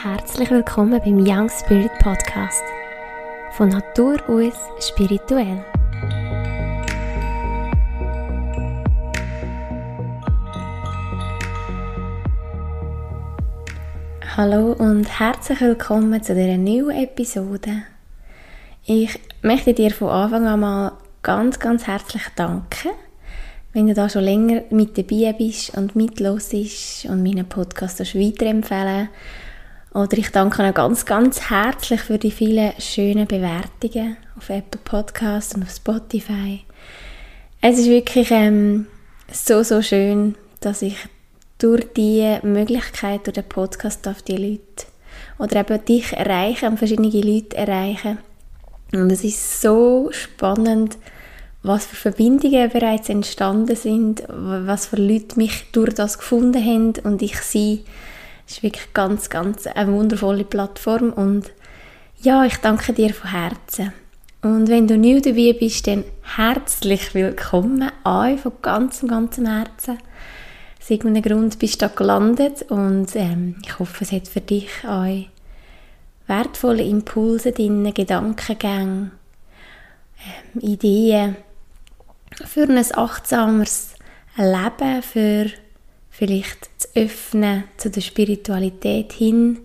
Herzlich willkommen beim Young Spirit Podcast. Von Natur aus spirituell. Hallo und herzlich willkommen zu dieser neuen Episode. Ich möchte dir von Anfang an mal ganz, ganz herzlich danken, wenn du da schon länger mit dabei bist und mitlosst und meinen Podcast weiterempfehlen oder ich danke auch ganz, ganz herzlich für die vielen schönen Bewertungen auf Apple Podcasts und auf Spotify. Es ist wirklich ähm, so, so schön, dass ich durch diese Möglichkeit, durch den Podcast auf die Leute oder eben dich erreichen und verschiedene Leute erreichen. Und es ist so spannend, was für Verbindungen bereits entstanden sind, was für Leute mich durch das gefunden haben und ich sie ist wirklich ganz, ganz eine wundervolle Plattform und ja, ich danke dir von Herzen. Und wenn du neu dabei bist, dann herzlich willkommen an von ganzem, ganzem Herzen. Aus irgendeinem Grund bist du da gelandet und ähm, ich hoffe, es hat für dich auch wertvolle Impulse drin, Gedankengänge, ähm, Ideen für ein achtsameres Leben, für vielleicht öffnen zu der Spiritualität hin.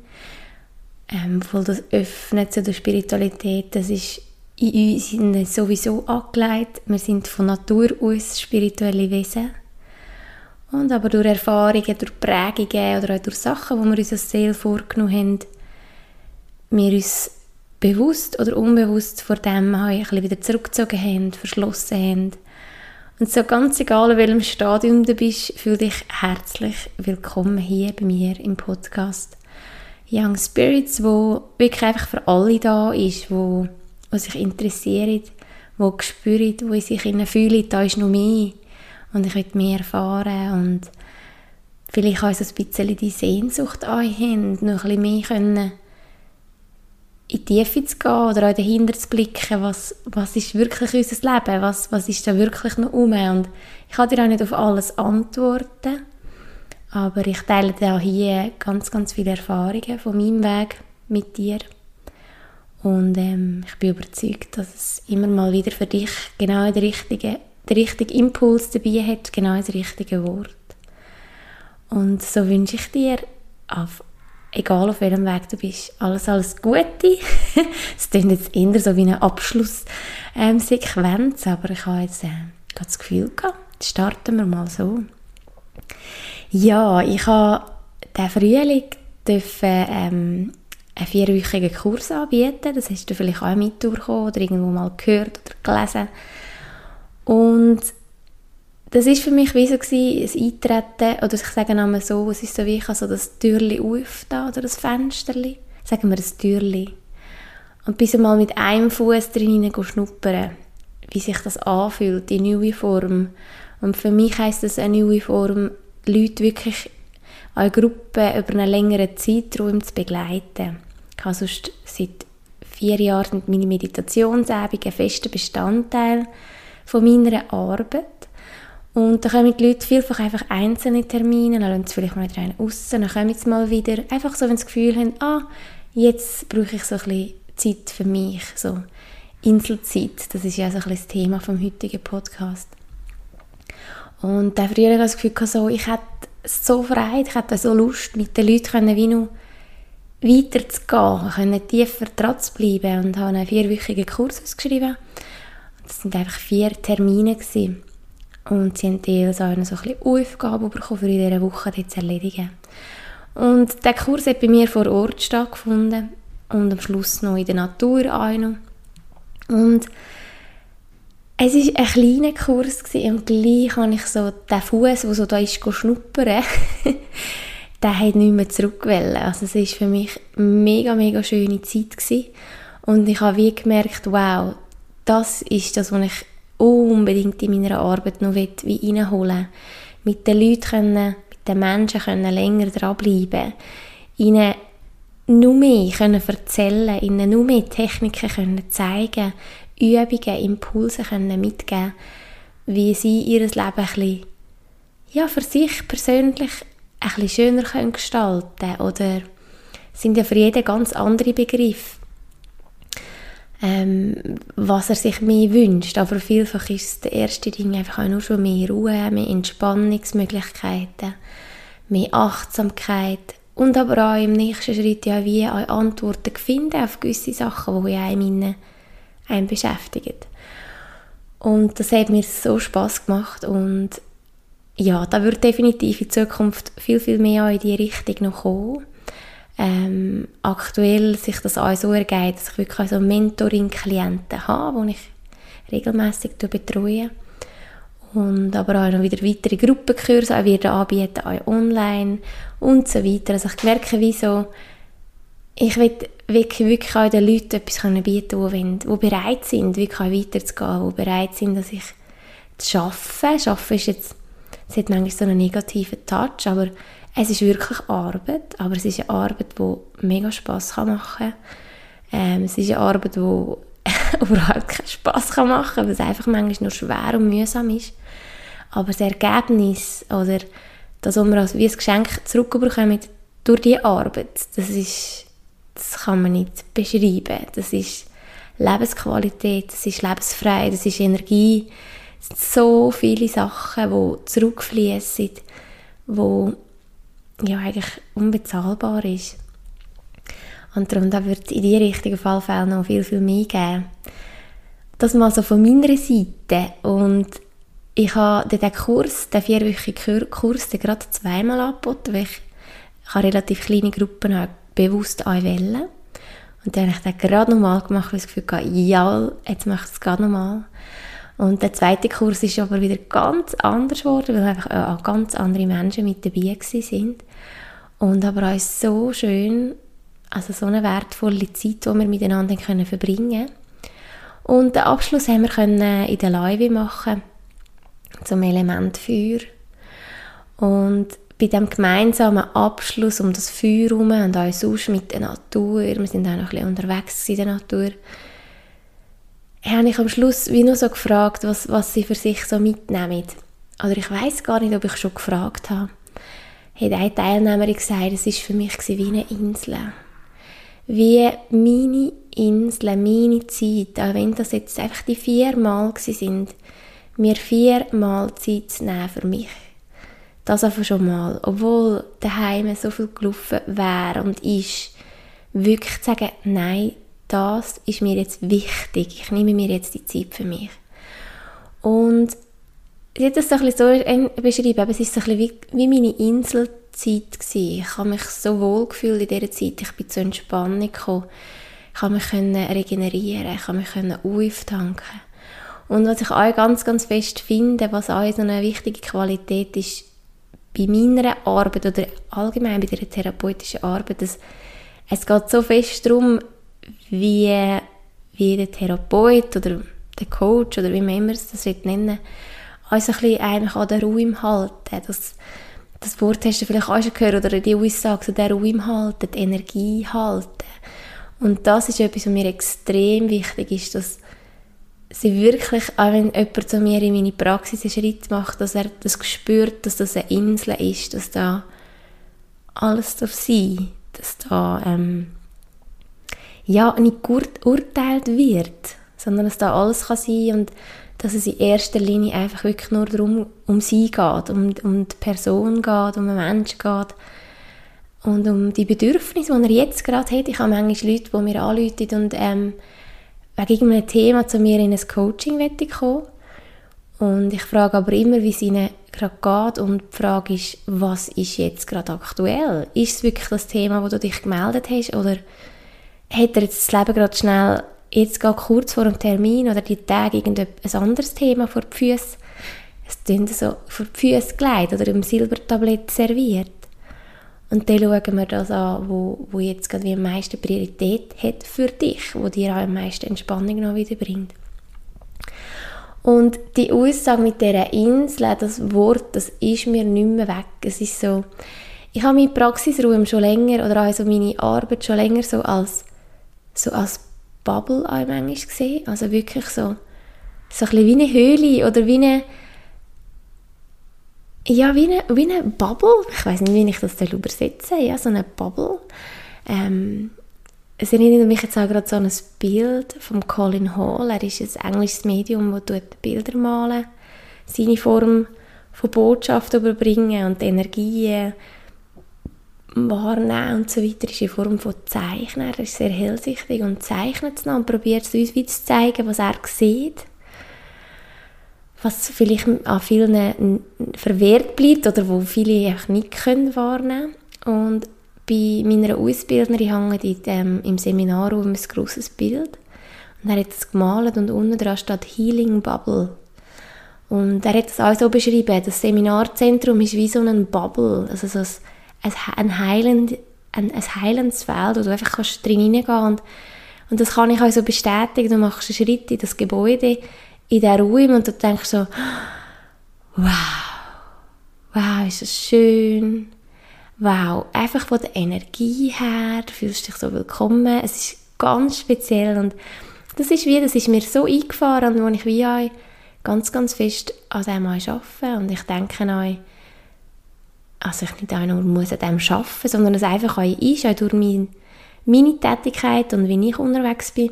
Ähm, weil das Öffnen zu der Spiritualität, das ist in uns sowieso angelegt. Wir sind von Natur aus spirituelle Wesen. Und aber durch Erfahrungen, durch Prägungen oder auch durch Sachen, die wir uns als Seele vorgenommen haben, wir uns bewusst oder unbewusst vor dem ein bisschen wieder zurückgezogen haben, verschlossen haben und so ganz egal, in welchem Stadium du bist, fühle dich herzlich willkommen hier bei mir im Podcast. Young Spirits, wo wirklich einfach für alle da ist, wo, wo sich interessieren, wo spüren, wo ich sich fühlen, da ist noch mehr. Und ich will mehr erfahren und vielleicht auch so ein bisschen die Sehnsucht an haben, noch ein bisschen mehr können in die Tiefe zu gehen oder auch dahinter zu blicken, was, was ist wirklich unser Leben, was, was ist da wirklich noch um. Und ich kann dir auch nicht auf alles antworten, aber ich teile dir auch hier ganz, ganz viele Erfahrungen von meinem Weg mit dir. Und ähm, ich bin überzeugt, dass es immer mal wieder für dich genau den richtigen, den richtigen Impuls dabei hat, genau das richtige Wort. Und so wünsche ich dir auf egal auf welchem Weg du bist, alles, alles Gute. Es klingt jetzt eher so wie eine Abschlusssequenz, ähm, aber ich habe jetzt äh, das Gefühl gehabt, starten wir mal so. Ja, ich habe diesen Frühling dürfen, ähm, einen vierwöchigen Kurs anbieten. Das hast du vielleicht auch mitbekommen oder irgendwo mal gehört oder gelesen. Und das ist für mich wie so gewesen, ein Eintreten, oder ich sage einmal so, es ist so wie ich so das Türli aufda oder das Fensterli, sagen wir das Türli. Und bis einmal mit einem Fuß drin schnuppern, wie sich das anfühlt, die neue Form. Und für mich heisst das eine neue Form, Leute wirklich eine Gruppe über einen längeren Zeitraum zu begleiten. Ich habe sonst seit vier Jahren meine Meditationsübung ein fester Bestandteil von meiner Arbeit. Und dann kommen die Leute vielfach einfach einzelne Termine, dann lassen sie vielleicht mal wieder einen raus, dann kommen sie mal wieder. Einfach so, wenn sie das Gefühl haben, ah, jetzt brauche ich so ein bisschen Zeit für mich, so Inselzeit. Das ist ja so ein das Thema vom heutigen Podcast. Und dann früher hatte ich das Gefühl, so, ich hätte so Freude, ich hätte so Lust, mit den Leuten können, wie noch weiterzugehen, können tiefer dran zu bleiben und habe einen vierwöchigen Kurs ausgeschrieben. Das sind einfach vier Termine gewesen. Und sie haben jeweils auch noch so ein bisschen bekommen, für in dieser Woche zu erledigen. Und der Kurs hat bei mir vor Ort stattgefunden und am Schluss noch in der Natur auch Und es war ein kleiner Kurs gewesen, und gleich habe ich so den Fuß, der so da ist, schnuppern, der hat nicht mehr zurückgewählt. Also es war für mich eine mega, mega schöne Zeit gewesen. Und ich habe wie gemerkt, wow, das ist das, was ich unbedingt in meiner Arbeit noch wie reinholen. Mit den Leuten können, mit den Menschen können länger dranbleiben. Ihnen nur mehr können erzählen ihnen nur mehr Techniken können zeigen Übungen, Impulse können mitgeben wie sie ihr Leben ein bisschen, ja, für sich persönlich ein bisschen schöner können gestalten. Oder sind ja für jeden ganz andere Begriffe, ähm, was er sich mehr wünscht. Aber vielfach ist das erste Ding einfach auch nur schon mehr Ruhe, mehr Entspannungsmöglichkeiten, mehr Achtsamkeit und aber auch im nächsten Schritt ja wie auch Antworten finden auf gewisse Sachen, die einem, einen beschäftigen. Und das hat mir so Spaß gemacht und ja, da wird definitiv in Zukunft viel, viel mehr in die Richtung noch kommen. Ähm, aktuell sich das auch so ergeht, dass ich wirklich so Mentoring-Klienten habe, die ich regelmäßig betreue. Und aber auch noch wieder weitere Gruppenkurse auch wieder anbieten, auch online und so weiter. Also ich merke, wie so, ich will wirklich, wirklich auch den Leuten etwas bieten können, die, bereit sind, wirklich weiterzugehen, die bereit sind, dass ich zu arbeiten. Arbeiten ist jetzt es hat manchmal so einen negativen Touch, aber es ist wirklich Arbeit, aber es ist eine Arbeit, die mega Spass machen kann. Ähm, es ist eine Arbeit, die überhaupt keinen Spass machen kann, weil es einfach manchmal nur schwer und mühsam ist. Aber das Ergebnis oder das, was wir als wie ein Geschenk zurückbekommen durch diese Arbeit, das ist, das kann man nicht beschreiben. Das ist Lebensqualität, das ist Lebensfreiheit, das ist Energie, so viele Sachen, die zurückfließen, wo ja eigentlich unbezahlbar ist. Und darum da wird in die richtigen Fallfälle noch viel, viel mehr geben. Das mal so von meiner Seite. Und ich habe den Kurs, den vierwöchigen Kurs, den gerade zweimal angeboten, weil ich, habe relativ kleine Gruppen auch bewusst anwählen. Und dann habe ich den gerade nochmal gemacht, weil ich das Gefühl hatte, ja, jetzt mache ich es gerade nochmal. Und der zweite Kurs ist aber wieder ganz anders geworden, weil einfach auch ganz andere Menschen mit dabei sind. Und aber auch so schön, also so eine wertvolle Zeit, die wir miteinander können verbringen Und den Abschluss haben wir können in der Live machen zum Element Feuer. Und bei dem gemeinsamen Abschluss um das Feuer herum und auch sonst mit der Natur, wir sind auch noch ein bisschen unterwegs in der Natur, habe ich am Schluss wie nur so gefragt, was, was sie für sich so mitnehmen. Oder ich weiß gar nicht, ob ich schon gefragt habe. Hat eine Teilnehmerin gesagt, es war für mich wie eine Insel. Wie meine Insel, meine Zeit, auch wenn das jetzt einfach die vier Mal sind, mir viermal Zeit zu nehmen für mich. Das einfach schon mal. Obwohl daheim so viel gelaufen wäre und ist, wirklich zu sagen, nein, das ist mir jetzt wichtig. Ich nehme mir jetzt die Zeit für mich. Und ich habe das so ein so beschrieben, es ist so ein wie, meine Inselzeit gewesen. Ich habe mich so wohl gefühlt in dieser Zeit. Ich bin zur Entspannung gekommen. Ich habe mich regenerieren, ich habe mich auftanken. Und was ich auch ganz, ganz fest finde, was auch so eine wichtige Qualität ist, bei meiner Arbeit oder allgemein bei der therapeutischen Arbeit, dass es geht so fest darum, wie, wie der Therapeut oder der Coach oder wie man immer es das nennen uns ein bisschen eigentlich an der Ruhe im Halten. Das, das Wort hast du vielleicht auch schon gehört oder die Aussage, so der Ruhe im Halten, die Energie halten. Und das ist etwas, was mir extrem wichtig ist, dass sie wirklich, auch wenn jemand zu mir in meine Praxis einen Schritt macht, dass er das spürt, dass das eine Insel ist, dass da alles darf sein, dass da ähm, ja, nicht urteilt wird, sondern dass da alles kann sein und dass es in erster Linie einfach wirklich nur darum, um sie geht, um, um die Person geht, um den Menschen geht und um die Bedürfnisse, die er jetzt gerade hat. Ich habe manchmal Leute, die mir anrufen und ähm, wegen irgendeinem Thema zu mir in ein Coaching kommen und ich frage aber immer, wie es ihnen gerade geht und die Frage ist, was ist jetzt gerade aktuell? Ist es wirklich das Thema, wo du dich gemeldet hast oder hat er jetzt das Leben gerade schnell, jetzt gerade kurz vor dem Termin oder die Tage irgendein anderes Thema vor die Füße, es klingt so vor die Füße gelegt oder im Silbertablett serviert. Und dann schauen wir das an, wo, wo jetzt gerade wie am meisten Priorität hat für dich, wo dir auch am meisten Entspannung noch wieder bringt. Und die Aussage mit dieser Insel, das Wort, das ist mir nicht mehr weg. Es ist so, ich habe meine Praxisruhe schon länger oder also meine Arbeit schon länger so als so als Bubble auch manchmal gesehen. Also wirklich so, so ein bisschen wie eine Höhle oder wie eine, ja, wie eine, wie eine Bubble. Ich weiß nicht, wie ich das übersetze. Ja, so eine Bubble. Ähm, es erinnert mich jetzt auch gerade so an ein Bild von Colin Hall. Er ist ein englisches Medium, das Bilder malen seine Form von Botschaft überbringen und Energien wahrnehmen und so weiter ist in Form von Zeichnen. Er ist sehr hellsichtig und zeichnet es und probiert es uns wie zu zeigen, was er sieht. Was vielleicht an vielen verwehrt bleibt oder wo viele einfach nicht können wahrnehmen können. Und bei meiner Ausbildnerin hängt ähm, im Seminarraum ein grosses Bild. Und er hat es gemalt und unten dran steht Healing Bubble. Und er hat es auch so beschrieben, das Seminarzentrum ist wie so ein Bubble, also so ein, ein, heilend, ein, ein heilendes Feld, wo du einfach kannst drin hineingehen kannst. Und das kann ich auch so bestätigen. Du machst einen Schritt in das Gebäude, in diesen Raum und du denkst so, wow, wow, ist das schön. Wow, einfach von der Energie her, du fühlst dich so willkommen. Es ist ganz speziell und das ist wie, das ist mir so eingefahren, wo ich wie auch ganz, ganz fest an dem arbeiten und ich denke an also ich nicht nur muss an dem arbeiten, sondern es einfach auch ist, auch durch mein, meine Tätigkeit und wie ich unterwegs bin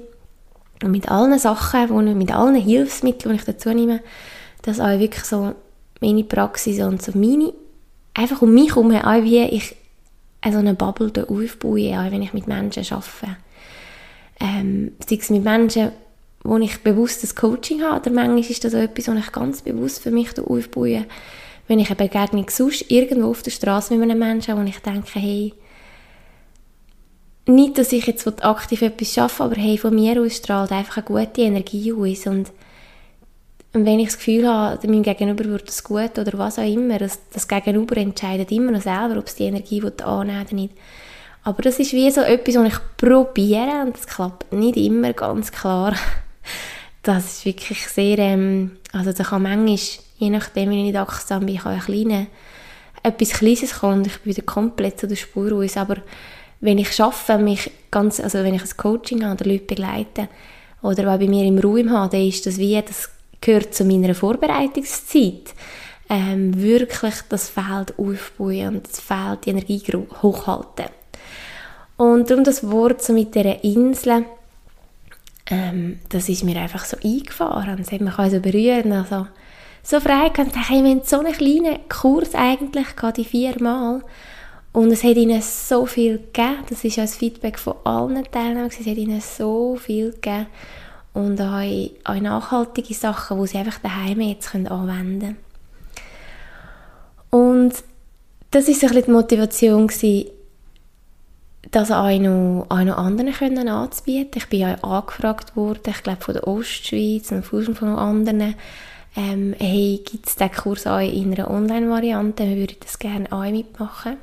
und mit allen Sachen, wo ich, mit allen Hilfsmitteln, die ich dazu nehme, dass auch wirklich so meine Praxis und so meine, einfach um mich herum, auch wie ich so eine Bubble aufbaue, auch wenn ich mit Menschen arbeite. Ähm, sei es mit Menschen, wo ich bewusst das Coaching habe, oder manchmal ist das auch etwas, was ich ganz bewusst für mich aufbaue, wenn ich eine Begegnung sonst irgendwo auf der Straße mit einem Menschen habe, wo ich denke, hey, nicht, dass ich jetzt aktiv etwas schaffe, aber hey, von mir aus strahlt einfach eine gute Energie aus und, wenn ich das Gefühl habe, meinem Gegenüber wird es gut oder was auch immer, das, das Gegenüber entscheidet immer noch selber, ob es die Energie annehmen oder nicht. Aber das ist wie so etwas, was ich probiere und das klappt nicht immer ganz klar. Das ist wirklich sehr, ähm, also da kann manchmal, je nachdem, wie ich nicht achtsam bin, kann ein kleine, etwas Kleines kommen und ich bin wieder komplett zu der Spur aus. Aber wenn ich schaffe, mich ganz, also wenn ich ein Coaching habe oder Leute begleite oder auch bei mir im Raum habe, dann ist das wie, das gehört zu meiner Vorbereitungszeit. Ähm, wirklich das Feld aufbauen und das Feld, die Energie hochhalten. Und darum das Wort so mit dieser Insel, ähm, das ist mir einfach so eingefahren. Es hat mich also berührt. Also, so frei kann ich, wir haben so einen kleinen Kurs eigentlich, gerade viermal. Und es hat ihnen so viel gegeben. Das ist auch das Feedback von allen Teilnehmern. Es hat ihnen so viel gegeben. Und auch, auch nachhaltige Sachen, die sie einfach daheim jetzt anwenden können. Und das war so die Motivation, gewesen, das auch noch, auch noch anderen können anzubieten. Ich bin ja angefragt worden, ich glaube von der Ostschweiz und von anderen, ähm, hey, gibt es diesen Kurs auch in einer Online-Variante? Wir würden das gerne auch mitmachen.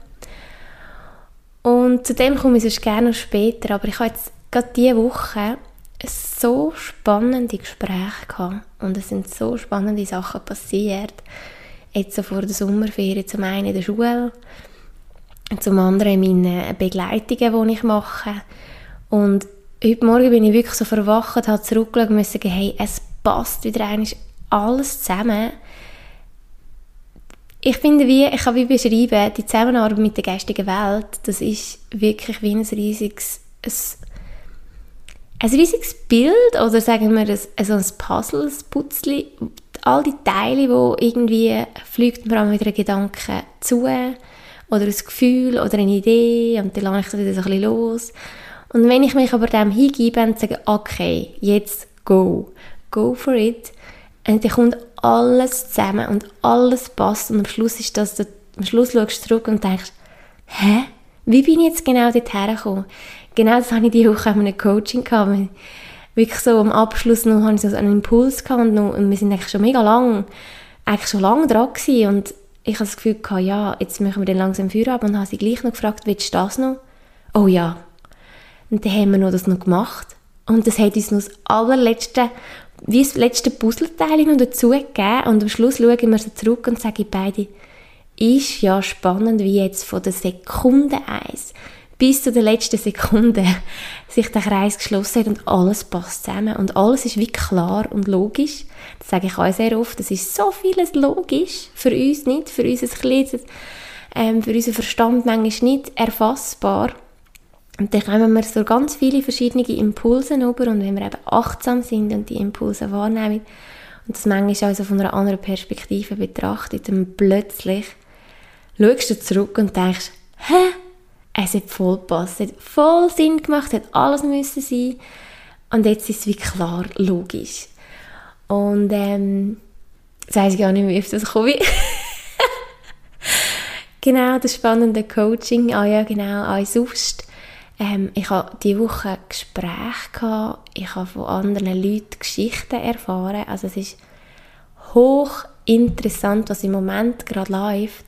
Und zu dem komme ich sonst gerne noch später, aber ich habe jetzt gerade diese Woche so spannende Gespräche gehabt und es sind so spannende Sachen passiert. Jetzt so vor der Sommerferien, zum einen in der Schule, zum anderen meine Begleitungen, die ich mache. Und heute Morgen bin ich wirklich so verwacht, habe zurückgeschaut und sagen, hey, es passt wieder eigentlich alles zusammen. Ich finde, wie, ich kann wie beschreiben, die Zusammenarbeit mit der geistigen Welt, das ist wirklich wie ein riesiges, ein, ein riesiges Bild oder sagen wir ein, ein Puzzle, ein Putzli, all die Teile, wo irgendwie fliegt mir wieder ein Gedanke zu oder ein Gefühl oder eine Idee und dann lasse ich das wieder so ein bisschen los. Und wenn ich mich aber dem hingebe und sage, okay, jetzt go, go for it, und dann kommt alles zusammen und alles passt und am Schluss ist das, am Schluss schaust du zurück und denkst, hä? Wie bin ich jetzt genau dorthin gekommen? Genau das hatte ich diese Woche in einem Coaching gehabt. Wirklich so am Abschluss noch hatte ich so einen Impuls gehabt und, noch, und wir sind eigentlich schon mega lang, eigentlich schon lange dran gewesen und ich habe das Gefühl gehabt, ja, jetzt machen wir dann langsam Feierabend und habe sie gleich noch gefragt, willst du das noch? Oh ja. Und dann haben wir noch das noch gemacht und das hat uns noch das allerletzte wie das letzte Puzzleteil noch dazu gegeben und am Schluss schauen wir so zurück und sagen beide, ist ja spannend, wie jetzt von der Sekunde eins bis zu der letzten Sekunde sich der Kreis geschlossen hat und alles passt zusammen und alles ist wie klar und logisch. Das sage ich auch sehr oft, das ist so vieles logisch, für uns nicht, für unser kleines, ähm, für unseren Verstand manchmal nicht erfassbar. Und dann kommen wir so ganz viele verschiedene Impulse über und wenn wir eben achtsam sind und die Impulse wahrnehmen und das manchmal also von einer anderen Perspektive betrachtet, dann plötzlich schaust du zurück und denkst, hä? Es hat voll gepasst, es hat voll Sinn gemacht, es hat alles müssen sein und jetzt ist es wie klar, logisch. Und ähm, jetzt weiss ich gar nicht mehr, wie das komme. genau, das spannende Coaching, ah ja genau, auch sonst ähm, ich habe diese Woche Gespräche ich habe von anderen Leuten Geschichten erfahren. Also es ist hoch interessant, was im Moment gerade läuft.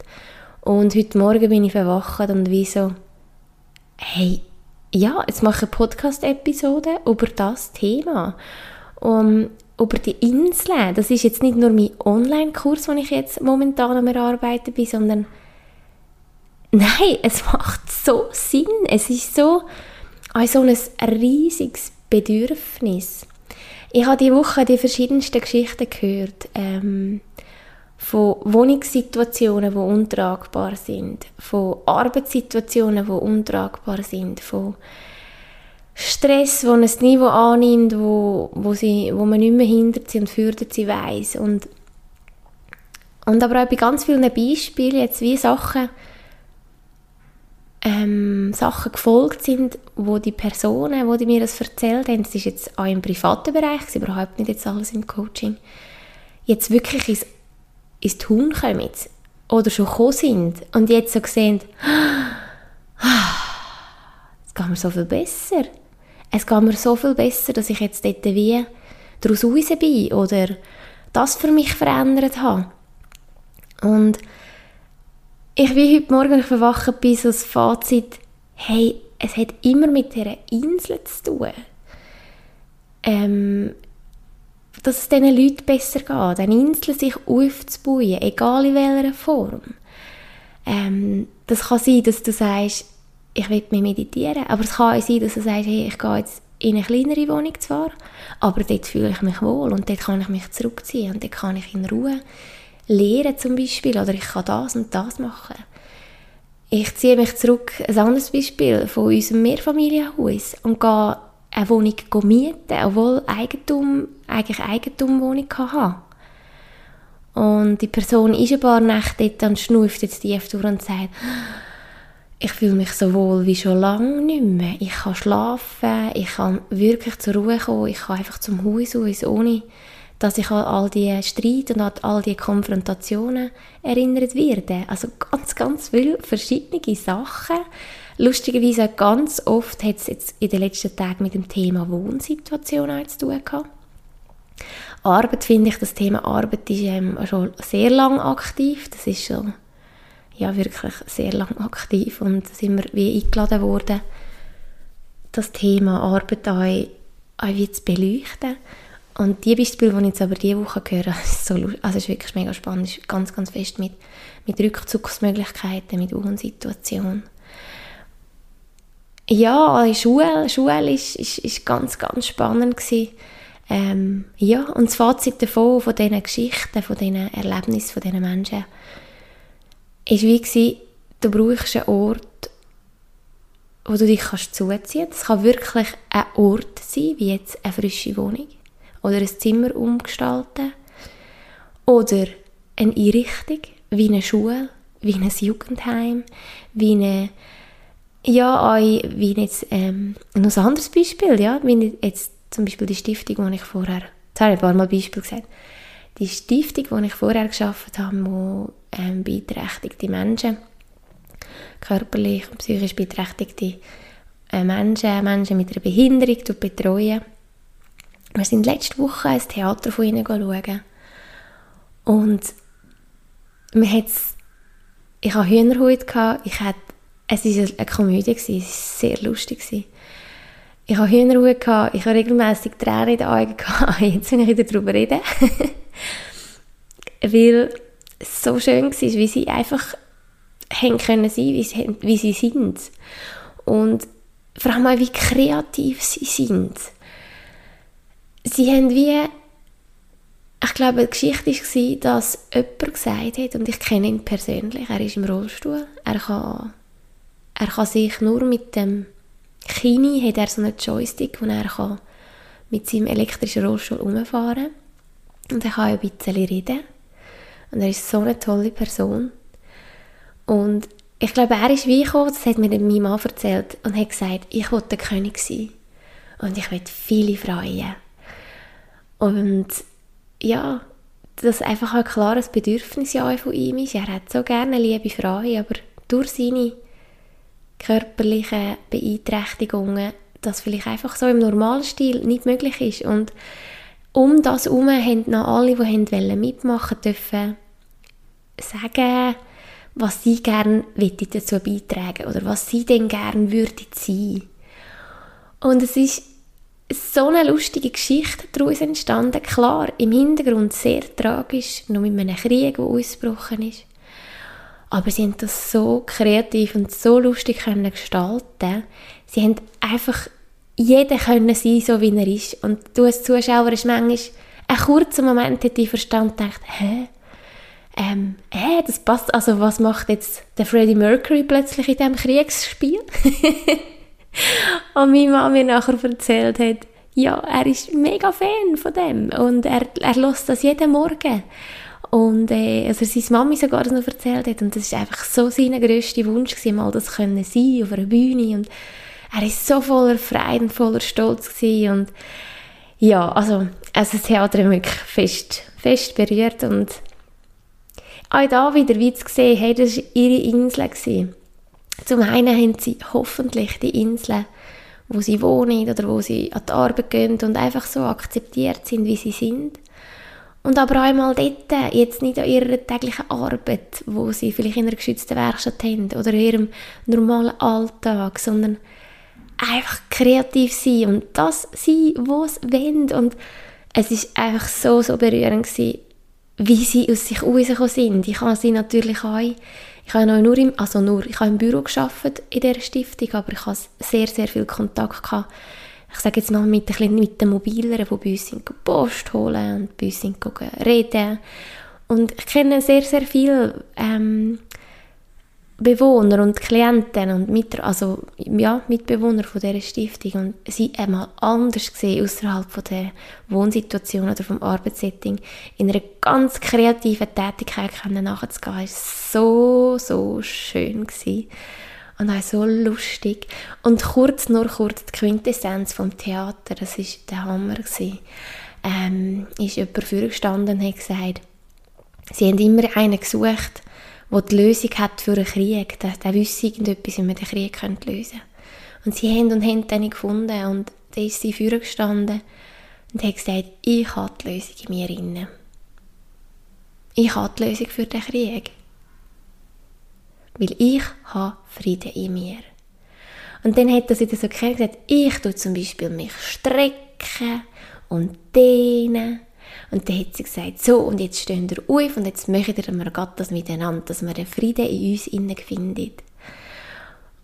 Und heute Morgen bin ich verwacht und wie so, hey, ja, jetzt mache ich Podcast-Episode über das Thema. Um, über die Inseln. Das ist jetzt nicht nur mein Online-Kurs, den ich jetzt momentan am Erarbeiten bin, sondern Nein, es macht so Sinn. Es ist so ein, so ein riesiges Bedürfnis. Ich habe diese Woche die verschiedensten Geschichten gehört. Ähm, von Wohnungssituationen, die untragbar sind, von Arbeitssituationen, die untragbar sind, von Stress, wo ein Niveau annimmt, wo, wo, sie, wo man nicht mehr hindert sie und fördert sie weiss. Und, und aber auch bei ganz vielen Beispielen, jetzt wie Sachen, ähm, Sachen gefolgt sind, wo die Personen, wo die mir das erzählt haben, das ist jetzt auch im privaten Bereich, ist überhaupt nicht jetzt alles im Coaching, jetzt wirklich ins, ins Tun kommen oder schon gekommen sind und jetzt so sehen, es geht mir so viel besser. Es geht mir so viel besser, dass ich jetzt dort wie daraus raus bin oder das für mich verändert habe. Und ich wie heute Morgen verwacht bin, so das Fazit, hey, es hat immer mit dieser Insel zu tun. Ähm, dass es diesen Leuten besser geht, eine Insel sich aufzubauen, egal in welcher Form. Ähm, das kann sein, dass du sagst, ich will mehr meditieren, aber es kann auch sein, dass du sagst, hey, ich gehe jetzt in eine kleinere Wohnung zwar, aber dort fühle ich mich wohl und dort kann ich mich zurückziehen und dort kann ich in Ruhe lehren zum Beispiel oder ich kann das und das machen. Ich ziehe mich zurück, ein anderes Beispiel von unserem Mehrfamilienhaus und gehe eine Wohnung mieten, obwohl Eigentum, eigentlich Eigentumwohnung hatte. Und die Person ist ein paar Nächte dort und schnauft jetzt tief durch und sagt, ich fühle mich so wohl wie schon lange nicht mehr. Ich kann schlafen, ich kann wirklich zur Ruhe kommen, ich kann einfach zum Haus aus, ohne dass ich an all die Streit und an all die Konfrontationen erinnert werde. Also ganz, ganz viele verschiedene Sachen. Lustigerweise ganz oft hat es jetzt in den letzten Tagen mit dem Thema Wohnsituation auch zu tun gehabt. Arbeit finde ich, das Thema Arbeit ist ähm, schon sehr lang aktiv. Das ist schon ja, wirklich sehr lang aktiv und da sind wir wie eingeladen worden, das Thema Arbeit auch, auch wie zu beleuchten. Und die Beispiele, die ich jetzt aber diese Woche höre, ist, so, also ist wirklich mega spannend, ist ganz, ganz fest mit, mit Rückzugsmöglichkeiten, mit Wohnsituation. Ja, in Schule, Schule ist, ist, ist ganz, ganz spannend gewesen. Ähm, ja, und das Fazit davon, von diesen Geschichten, von diesen Erlebnissen, von diesen Menschen, ist wie gewesen, du brauchst einen Ort, wo du dich kannst zuziehen kannst. Das kann wirklich ein Ort sein, wie jetzt eine frische Wohnung oder ein Zimmer umgestalten. Oder eine Einrichtung wie eine Schule, wie ein Jugendheim, wie eine ja, wie jetzt ähm, noch ein anderes Beispiel, ja, wie jetzt zum Beispiel die Stiftung, die ich vorher, jetzt habe ich ein paar Mal Beispiel gesagt, die Stiftung, die ich vorher geschaffen habe, wo ähm, beeinträchtigte Menschen, körperlich und psychisch beeinträchtigte äh, Menschen, Menschen mit einer Behinderung betreuen wir sind letzte Woche ins Theater von ihnen schauen. Und man hat's, ich hatte Hühnerhut, ich hatte, es war eine Komödie, es war sehr lustig. Ich hatte Hühnerhut, ich hatte regelmäßig Tränen in den Augen, jetzt will ich wieder darüber reden. Weil es so schön war, wie sie einfach haben können sein, wie sie, wie sie sind. Und vor allem auch, wie kreativ sie sind sie haben wie, ich glaube, die Geschichte war, dass jemand gesagt hat, und ich kenne ihn persönlich, er ist im Rollstuhl, er kann, er kann sich nur mit dem Kini hat er so einen Joystick, wo er kann mit seinem elektrischen Rollstuhl umfahren. Und er kann ein bisschen reden. Und er ist so eine tolle Person. Und ich glaube, er ist wie gekommen, das hat mir mein Mann erzählt, und hat gesagt, ich wollte der König sein. Und ich will viele freuen. Und ja, das einfach ein klares Bedürfnis ja von ihm ist. Er hat so gerne liebe Freude, aber durch seine körperlichen Beeinträchtigungen das vielleicht einfach so im Normalstil nicht möglich ist. Und um das herum haben noch alle, die mitmachen dürfen, sagen, was sie gerne dazu beitragen oder was sie denn gerne würden sein. Und es ist so eine lustige Geschichte daraus entstanden. Klar, im Hintergrund sehr tragisch, nur mit einem Krieg, der ausgebrochen ist. Aber sie haben das so kreativ und so lustig können gestalten. Sie haben einfach jeder können sein, so wie er ist. Und du als Zuschauer hast manchmal einen kurzen Moment hat verstanden und gedacht, hä? Ähm, hä, das passt, also was macht jetzt der Freddie Mercury plötzlich in diesem Kriegsspiel? und meine Mama mir nachher erzählt hat, ja, er ist mega Fan von dem und er, er lässt das jeden Morgen. Und äh, also seine Mami sogar das noch erzählt hat und das ist einfach so sein grösster Wunsch gewesen, mal das können sein auf einer Bühne und er ist so voller Freude und voller Stolz gewesen und ja, also, also das Theater hat mich fest, fest berührt und auch da wieder, wie zu sehen, hey, das war ihre Insel. Gewesen. Zum einen haben sie hoffentlich die Insel, wo sie wohnen oder wo sie an die Arbeit gehen und einfach so akzeptiert sind, wie sie sind. Und aber auch einmal dort, jetzt nicht an ihrer täglichen Arbeit, wo sie vielleicht in einer geschützten Werkstatt haben oder in ihrem normalen Alltag, sondern einfach kreativ sein und das sein, was sie wollen. Und es ist einfach so, so berührend gewesen, wie sie aus sich rausgekommen sind. Ich habe sie natürlich auch, ich habe nur im, also nur, ich habe im Büro geschafft in dieser Stiftung, aber ich habe sehr, sehr viel Kontakt gehabt ich sage jetzt mal mit, mit den Mobileren, die bei uns Post holen und bei uns reden. Und ich kenne sehr, sehr viele ähm, Bewohner und Klienten und mit, also, ja, Mitbewohner von dieser Stiftung und sie einmal anders gesehen außerhalb der Wohnsituation oder vom Arbeitssetting in einer ganz kreativen Tätigkeit nachzugehen, war so, so schön gewesen. Und auch so lustig. Und kurz, nur kurz, die Quintessenz vom Theater, das war der Hammer. Gewesen. Ähm, ist jemand vorgestanden und hat gesagt, sie haben immer einen gesucht, der die Lösung hat für einen Krieg. Der, der wüsste irgendetwas, wie man den Krieg lösen könnte. Und sie haben und haben den gefunden. Und da ist sie vorgestanden und hat gesagt, ich habe die Lösung in mir inne. Ich habe die Lösung für den Krieg weil ich habe Frieden in mir. Und dann hat sie so gesagt, ich tue zum Beispiel mich strecken und dehnen. Und dann hat sie gesagt, so, und jetzt stehen wir auf und jetzt möchten wir gerade das miteinander, dass wir den Frieden in uns innen findet.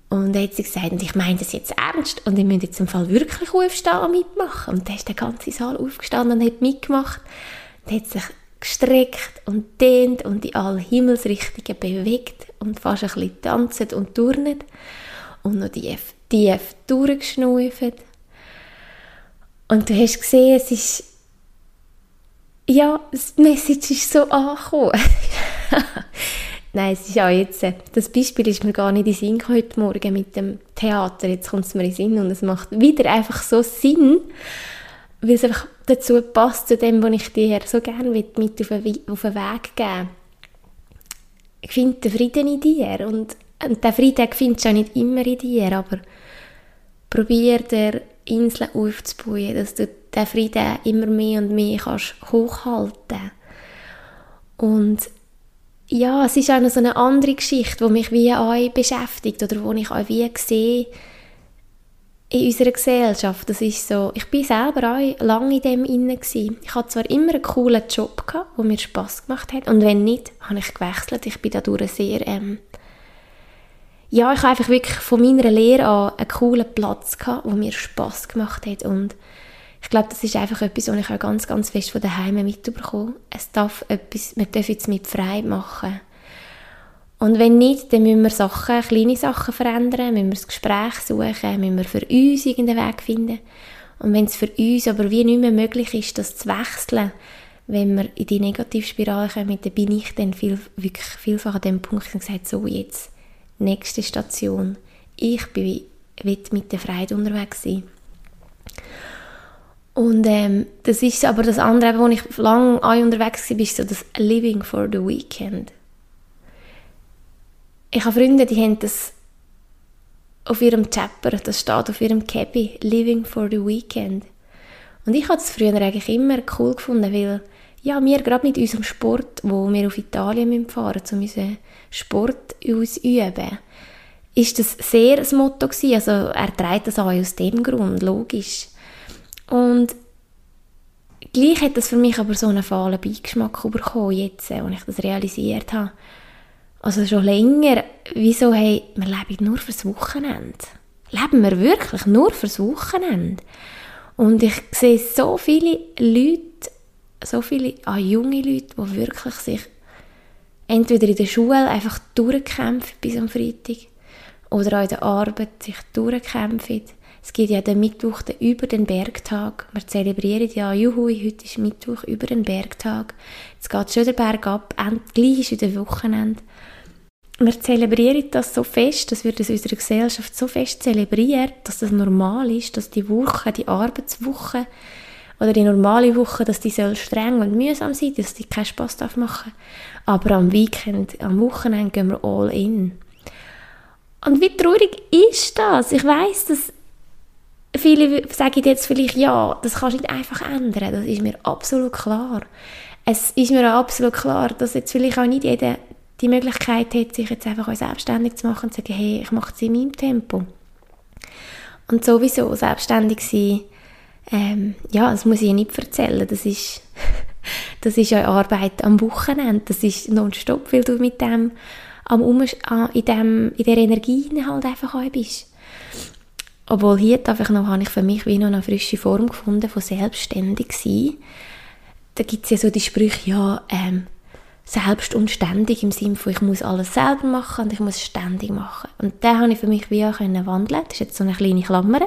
Und dann hat sie gesagt, und ich meine das jetzt ernst und ich möchte jetzt im Fall wirklich aufstehen und mitmachen. Und dann ist der ganze Saal aufgestanden und hat mitgemacht und hat sich gestreckt und dehnt und in alle Himmelsrichtungen bewegt und fast ein bisschen tanzt und turnet und noch tief, tief durchgeschnauft. Und du hast gesehen, es ist ja, das Message ist so angekommen. Nein, es ist auch jetzt, äh, das Beispiel ist mir gar nicht in Sinn heute Morgen mit dem Theater. Jetzt kommt es mir in Sinn und es macht wieder einfach so Sinn, weil es einfach dazu passt, zu dem, was ich dir so gerne mit auf den, auf den Weg geben Ich finde den Frieden in dir und, und den Frieden findest du auch nicht immer in dir, aber probier der Insel aufzubauen, dass du den Frieden immer mehr und mehr kannst hochhalten und ja, es ist auch noch so eine andere Geschichte, die mich wie euch beschäftigt oder wo ich auch wie sehe, in unserer Gesellschaft. Das ist so, ich bin selber auch lange in dem inne. Ich hatte zwar immer einen coolen Job der mir Spaß gemacht hat, und wenn nicht, habe ich gewechselt. Ich bin dadurch sehr, ähm, ja, ich habe einfach wirklich von meiner Lehre an einen coolen Platz gehabt, der mir Spaß gemacht hat und ich glaube, das ist einfach etwas, was ich auch ganz, ganz fest von daheim mitbekomme. Es darf etwas, man darf jetzt mit frei machen. Und wenn nicht, dann müssen wir Sachen, kleine Sachen verändern, müssen wir das Gespräch suchen, müssen wir für uns irgendeinen Weg finden. Und wenn es für uns aber wie nicht mehr möglich ist, das zu wechseln, wenn wir in die Negativspirale kommen, dann bin ich dann viel, wirklich vielfach an dem Punkt und gesagt, so jetzt, nächste Station. Ich bin mit der Freude unterwegs sein. Und ähm, das ist aber das andere, wo ich lange unterwegs war, ist so das Living for the Weekend. Ich habe Freunde, die haben das auf ihrem Chapper, das steht auf ihrem Cappy, Living for the Weekend. Und ich habe es früher eigentlich immer cool gefunden, weil ja, wir gerade mit unserem Sport, wo wir auf Italien fahren müssen, um unseren Sport ausüben, ist das sehr das Motto gewesen. Also er trägt das auch aus dem Grund, logisch. Und gleich hat das für mich aber so einen fahlen Beigeschmack bekommen, jetzt, als ich das realisiert habe. Also schon länger, wieso, hey, wir leben nur fürs Wochenende. Leben wir wirklich nur fürs Wochenende? Und ich sehe so viele Leute, so viele ah, junge Leute, die wirklich sich entweder in der Schule einfach durchkämpfen bis am Freitag oder auch in der Arbeit sich durchkämpfen es gibt ja den Mittwoch den über den Bergtag. Wir zelebrieren ja, juhu, heute ist Mittwoch über den Bergtag. Jetzt geht schon der Berg ab, endlich ist wieder Wochenende. Wir zelebrieren das so fest, dass wir das in unserer Gesellschaft so fest zelebrieren, dass das normal ist, dass die Woche, die Arbeitswoche oder die normale Woche, dass die soll streng und mühsam sein, dass die keinen Spass machen Aber am Weekend, am Wochenende gehen wir all in. Und wie traurig ist das? Ich weiß, dass Viele sagen jetzt vielleicht, ja, das kannst du nicht einfach ändern. Das ist mir absolut klar. Es ist mir auch absolut klar, dass jetzt vielleicht auch nicht jeder die Möglichkeit hat, sich jetzt einfach selbstständig zu machen und zu sagen, hey, ich mache es in meinem Tempo. Und sowieso selbstständig sein, ähm, ja, das muss ich nicht erzählen. Das ist, das ist ja Arbeit am Wochenende. Das ist nonstop, weil du mit dem am um, in, dem, in der Energie halt einfach bist. Obwohl hier einfach noch, habe ich für mich wie noch eine frische Form gefunden von selbstständig sein. Da gibt es ja so die Sprüche, ja, ähm, selbst und ständig im Sinne von, ich muss alles selber machen und ich muss ständig machen. Und da habe ich für mich wie auch können wandeln. Das ist jetzt so eine kleine Klammer.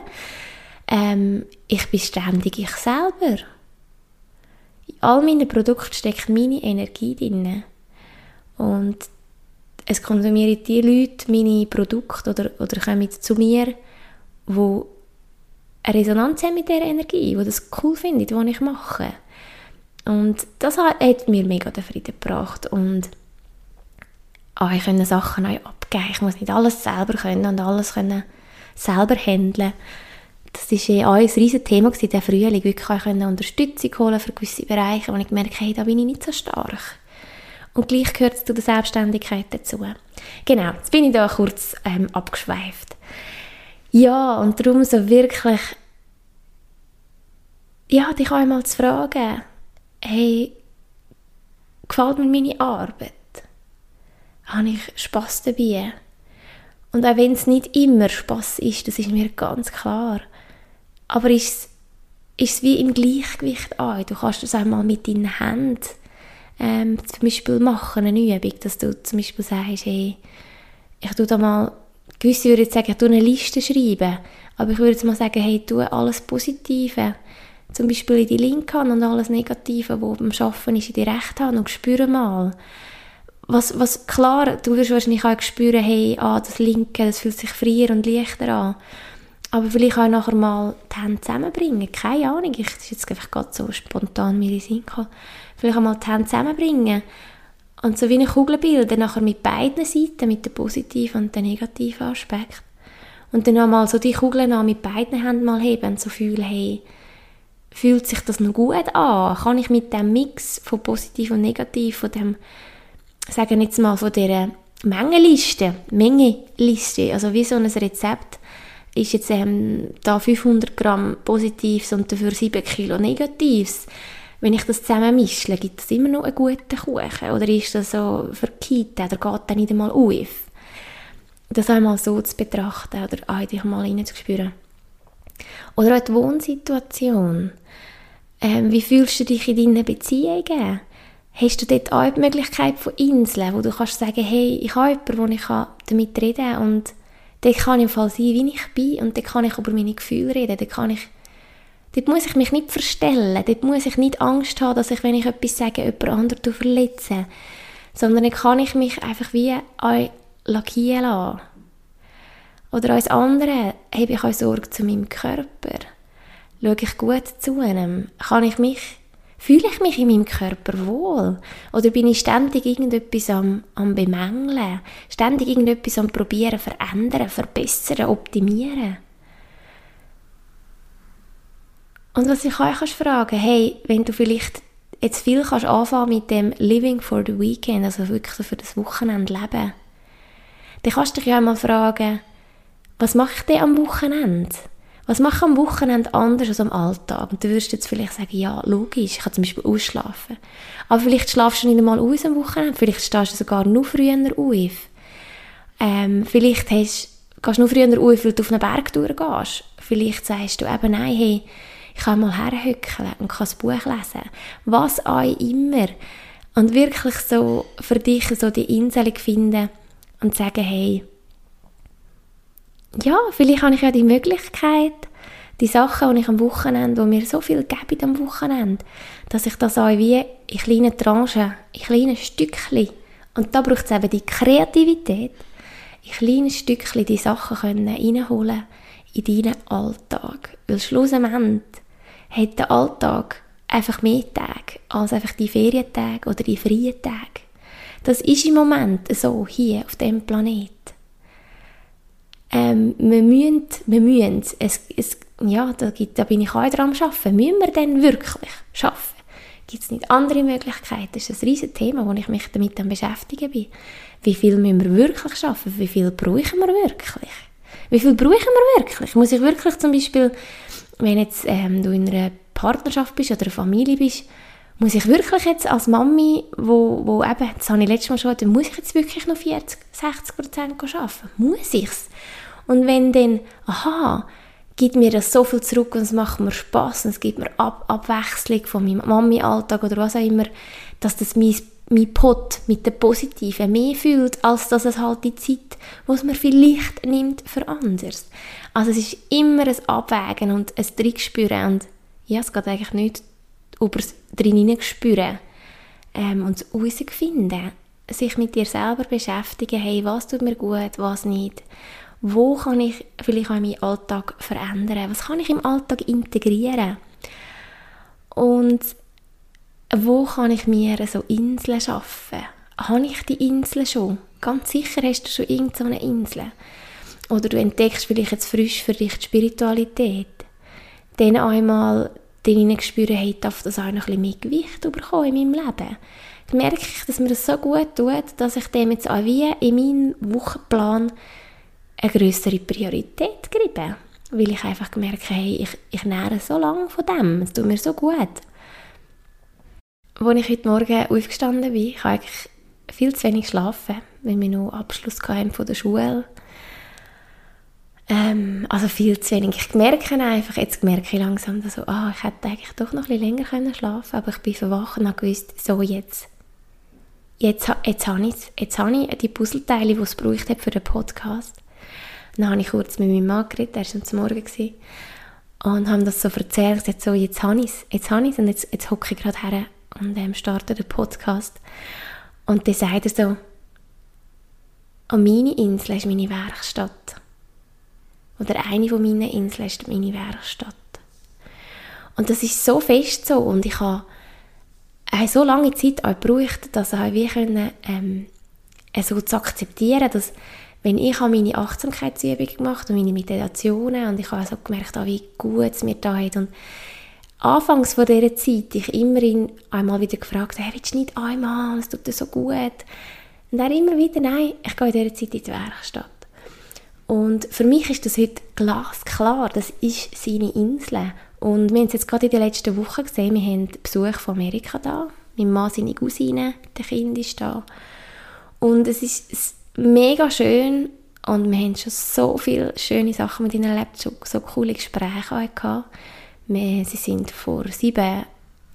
Ähm, ich bin ständig ich selber. In all meinen Produkten steckt meine Energie drin. Und es konsumieren die Leute meine Produkte oder, oder kommen zu mir, wo eine Resonanz haben mit dieser Energie, die das cool findet, was ich mache. Und das hat mir mega den Frieden gebracht und ah, ich konnte Sachen auch abgeben. Ich muss nicht alles selber können und alles können selber handeln. Das war ja auch ein riesiges Thema in der Frühling, wirklich auch Unterstützung holen für gewisse Bereiche, wo ich gemerkt habe, da bin ich nicht so stark. Und gleich gehört es zu der Selbstständigkeit dazu. Genau, jetzt bin ich da kurz ähm, abgeschweift. Ja, und darum so wirklich, ja, dich einmal zu fragen, hey, gefällt mir meine Arbeit? Habe ich Spass dabei? Und auch wenn es nicht immer Spass ist, das ist mir ganz klar. Aber ist es, wie im Gleichgewicht an. Du kannst das einmal mit deinen Händen ähm, zum Beispiel machen, eine Übung, dass du zum Beispiel sagst, hey, ich tue da mal Gewisse würden jetzt sagen, ich tue eine Liste schreiben. Aber ich würde jetzt mal sagen, hey, tue alles Positive, zum Beispiel in die linke Hand und alles Negative, wo beim Arbeiten ist, in die rechte Hand und spüre mal. Was, was klar, du wirst wahrscheinlich auch spüren, hey, ah, das linke, das fühlt sich freier und leichter an. Aber vielleicht auch nachher mal die Hände zusammenbringen. Keine Ahnung, ich, ist jetzt einfach gerade so spontan mir in den Sinn gekommen. Vielleicht auch mal die Hände zusammenbringen und so wie eine Kugel bilden, nachher mit beiden Seiten, mit dem positiven und dem negativen Aspekt. Und dann einmal so die Kugeln mit beiden Händen mal heben und so fühlen, hey, fühlt sich das noch gut an? Kann ich mit dem Mix von positiv und negativ, von dem, sagen jetzt mal, von dieser Mengenliste, Mengeliste, also wie so ein Rezept, ist jetzt ähm, da 500 Gramm Positives und dafür 7 Kilo Negatives wenn ich das zusammen mische, gibt es immer noch einen guten Kuchen? Oder ist das so verkehrt oder geht der nicht einmal auf? Das einmal so zu betrachten oder einfach mal reinzuspüren. Oder auch die Wohnsituation. Ähm, wie fühlst du dich in deinen Beziehungen? hast du dort auch die Möglichkeit von Inseln, wo du kannst sagen, hey, ich habe jemanden, wo ich damit reden kann und dort kann ich im Fall sein, wie ich bin und dort kann ich über meine Gefühle reden, dort kann ich Dort muss ich mich nicht verstellen, dort muss ich nicht Angst haben, dass ich, wenn ich etwas sage, jemand anderen verletze. Sondern dann kann ich mich einfach wie lackieren lassen. Oder als andere habe ich auch Sorge zu meinem Körper. Schaue ich gut zu ihm? Kann ich mich, fühle ich mich in meinem Körper wohl? Oder bin ich ständig irgendetwas am, am Bemängeln? Ständig irgendetwas am Probieren, verändern, verbessern, optimieren? Und was ich euch kannst fragen, hey, wenn du vielleicht jetzt viel kannst anfangen mit dem Living for the Weekend, also wirklich so für das Wochenende leben, dann kannst du dich ja einmal fragen, was mache ich denn am Wochenende? Was mache ich am Wochenende anders als am Alltag? Und du wirst jetzt vielleicht sagen, ja, logisch, ich kann zum Beispiel ausschlafen. Aber vielleicht schlafst du nicht einmal aus am Wochenende, vielleicht stehst du sogar noch früher auf. Ähm, vielleicht hast, gehst du noch früher auf, weil du auf einen Berg durchgehst. Vielleicht sagst du eben, nein, hey, ich kann mal herhückeln und kann das Buch lesen. Was auch immer. Und wirklich so für dich so die Insel finden und sagen, hey, ja, vielleicht habe ich ja die Möglichkeit, die Sachen, die ich am Wochenende, wo mir so viel geben am Wochenende, dass ich das auch wie in kleinen Tranchen, in kleinen Stückchen, und da braucht es eben die Kreativität, in kleinen Stückchen die Sachen können reinholen in deinen Alltag. Weil schlussendlich hat der Alltag einfach mehr Tage als einfach die Ferientage oder die freien Tage. Das ist im Moment so hier auf dem Planet. Ähm, wir müssen, wir müssen, es, es, ja, da, gibt, da bin ich auch dran am Arbeiten, müssen wir denn wirklich arbeiten? Gibt es nicht andere Möglichkeiten? Das ist ein riesiges Thema, wo ich mich damit dann beschäftigen bin. Wie viel müssen wir wirklich arbeiten? Wie viel brauchen wir wirklich? Wie viel brauchen wir wirklich? Muss ich wirklich zum Beispiel wenn jetzt ähm, du in einer Partnerschaft bist oder einer Familie bist, muss ich wirklich jetzt als Mami, wo, wo eben, das habe ich letztes Mal schon gesagt, muss ich jetzt wirklich noch 40, 60 Prozent arbeiten? Muss ich's? Und wenn dann, aha, gibt mir das so viel zurück und es macht mir Spaß und es gibt mir Ab Abwechslung von meinem Mami-Alltag oder was auch immer, dass das mein mein Pot mit dem Positiven mehr fühlt, als dass es halt die Zeit, wo es mir vielleicht nimmt für anders. Also es ist immer ein Abwägen und ein Trickspüren und ja, es geht eigentlich nicht über drin spüren ähm, und das finden, sich mit dir selber beschäftigen, hey, was tut mir gut, was nicht, wo kann ich vielleicht auch meinen Alltag verändern, was kann ich im Alltag integrieren und wo kann ich mir so Inseln schaffen? Habe ich die Inseln schon? Ganz sicher hast du schon irgendeine Insel. Oder du entdeckst vielleicht jetzt frisch für dich die Spiritualität. Dann einmal dann spüren, hey, darf das auch noch ein bisschen mehr Gewicht bekommen in meinem Leben? Dann merke ich, dass mir das so gut tut, dass ich dem jetzt auch wie in meinem Wochenplan eine größere Priorität gebe. Weil ich einfach gemerkt habe, ich, ich nähre so lange von dem, es tut mir so gut als ich heute Morgen aufgestanden bin, ich habe eigentlich viel zu wenig schlafen, weil wir noch Abschluss hatten von der Schule. Ähm, also viel zu wenig. Ich merke einfach, jetzt merke ich langsam, dass so, ah, ich hätte eigentlich doch noch ein bisschen länger können schlafen aber ich bin verwacht und habe gewusst, so jetzt, jetzt, jetzt habe ich Jetzt habe ich die Puzzleteile, die es braucht für den Podcast. Dann habe ich kurz mit meinem Mann geredet, der war zum Morgen. Gewesen, und haben das so erzählt, jetzt so, jetzt habe ich es, jetzt habe ich es und jetzt, jetzt hocke ich gerade her und ähm, startet den Podcast. Und dann sagt er so, an meine Insel ist meine Werkstatt. Oder eine von meinen Inseln ist meine Werkstatt. Und das ist so fest so und ich habe äh, so lange Zeit auch gebraucht, dass ich wie können, ähm, so zu akzeptieren, dass wenn ich meine Achtsamkeitsübungen gemacht und meine Meditationen und ich habe so gemerkt, ah, wie gut es mir da hat und anfangs von dieser Zeit ich immer ihn einmal wieder gefragt habe, hey, willst du nicht einmal, es tut dir so gut. Und er immer wieder, nein, ich gehe in dieser Zeit in die Werkstatt. Und für mich ist das heute glasklar, das ist seine Insel. Und wir haben es jetzt gerade in den letzten Wochen gesehen, wir haben Besuch von Amerika da. Mein Mann, seine Cousine, der Kind ist da. Und es ist mega schön und wir haben schon so viele schöne Sachen mit ihnen erlebt, so, so coole Gespräche gehabt. Wir, sie sind vor sieben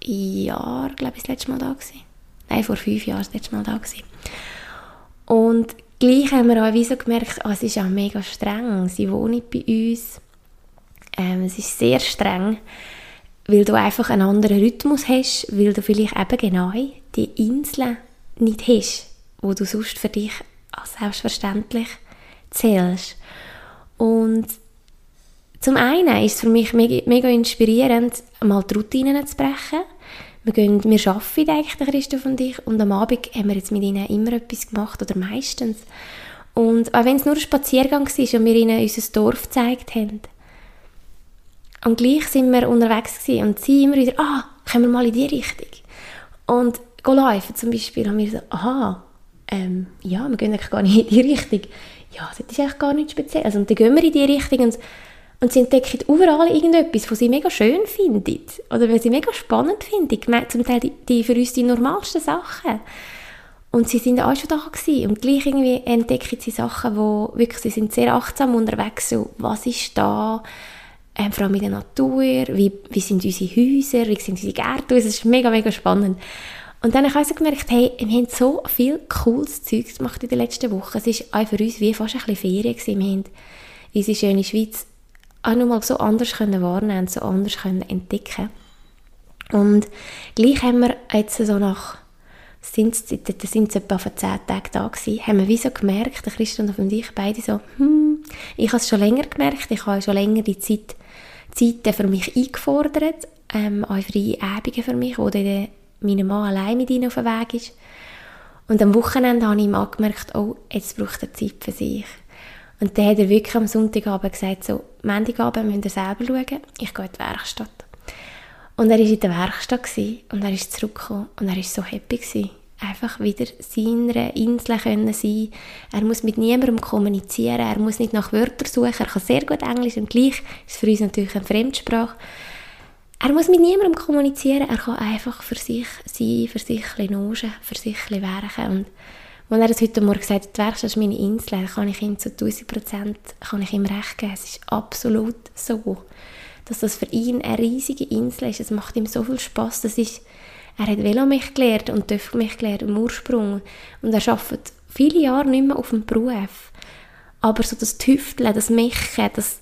Jahren, glaube ich, das letzte Mal da gewesen. Nein, vor fünf Jahren das letzte Mal da. Gewesen. Und gleich haben wir auch so gemerkt, oh, es ist auch mega streng. Sie wohnen bei uns. Ähm, es ist sehr streng, weil du einfach einen anderen Rhythmus hast, weil du vielleicht eben genau die Inseln nicht hast, wo du sonst für dich als selbstverständlich zählst. Und zum einen ist es für mich mega, mega inspirierend, mal die Routinen zu brechen. Wir, gehen, wir arbeiten eigentlich, Christoph und ich, und am Abend haben wir jetzt mit ihnen immer etwas gemacht, oder meistens. Und auch wenn es nur ein Spaziergang war und wir ihnen unser Dorf gezeigt haben, und gleich sind wir unterwegs gewesen und sie immer wieder, ah, können wir mal in die Richtung. Und go zum Beispiel, haben wir so, aha, ähm, ja, wir gehen eigentlich gar nicht in die Richtung. Ja, das ist eigentlich gar nicht speziell. Also, und dann gehen wir in die Richtung und, und sie entdecken überall irgendetwas, was sie mega schön finden. Oder was sie mega spannend finden. Zum Teil die, die für uns die normalsten Sachen. Und sie sind auch schon da gewesen. Und gleich irgendwie entdecken sie Sachen, wo wirklich, sie sind sehr achtsam unterwegs, so, was ist da, ähm, vor allem in der Natur, wie, wie sind unsere Häuser, wie sind unsere Gärten, es ist mega, mega spannend. Und dann habe ich also gemerkt, hey, wir haben so viel cooles Zeug gemacht in den letzten Wochen. Es war auch für uns wie fast ein bisschen Ferien gewesen. Wir haben unsere schöne Schweiz auch nochmal so anders können wahrnehmen, so anders können entdecken. Und gleich haben wir jetzt so nach, sind da sind es etwa vor zehn Tagen da gewesen, haben wir wie so gemerkt, der Christian und ich beide so, hm, ich habe es schon länger gemerkt, ich habe schon länger die Zeit Zeiten für mich eingefordert, ähm, auch freie Abende für mich, wo dann mein Mann allein mit ihnen auf dem Weg ist. Und am Wochenende habe ich ihm angemerkt, oh, jetzt braucht er Zeit für sich. Und dann hat er wirklich am Sonntagabend gesagt, so, Montagabend müsst ihr selber schauen, ich gehe in die Werkstatt. Und er war in der Werkstatt und er ist zurückgekommen und er war so happy. Gewesen einfach wieder seiner Insel können sein. Er muss mit niemandem kommunizieren, er muss nicht nach Wörtern suchen, er kann sehr gut Englisch und gleich ist für uns natürlich eine Fremdsprache. Er muss mit niemandem kommunizieren, er kann einfach für sich sein, für sich ein für sich ein werken. Und als er das heute Morgen gesagt die Werkstatt ist meine Insel, dann kann ich ihm zu 1000 Prozent recht geben. Es ist absolut so, dass das für ihn eine riesige Insel ist. Es macht ihm so viel Spaß. Das ist er hat Velo mich gelernt und Töpfer mich gelernt im Ursprung. Und er arbeitet viele Jahre nicht mehr auf dem Beruf. Aber so das Tüfteln, das Mischen, das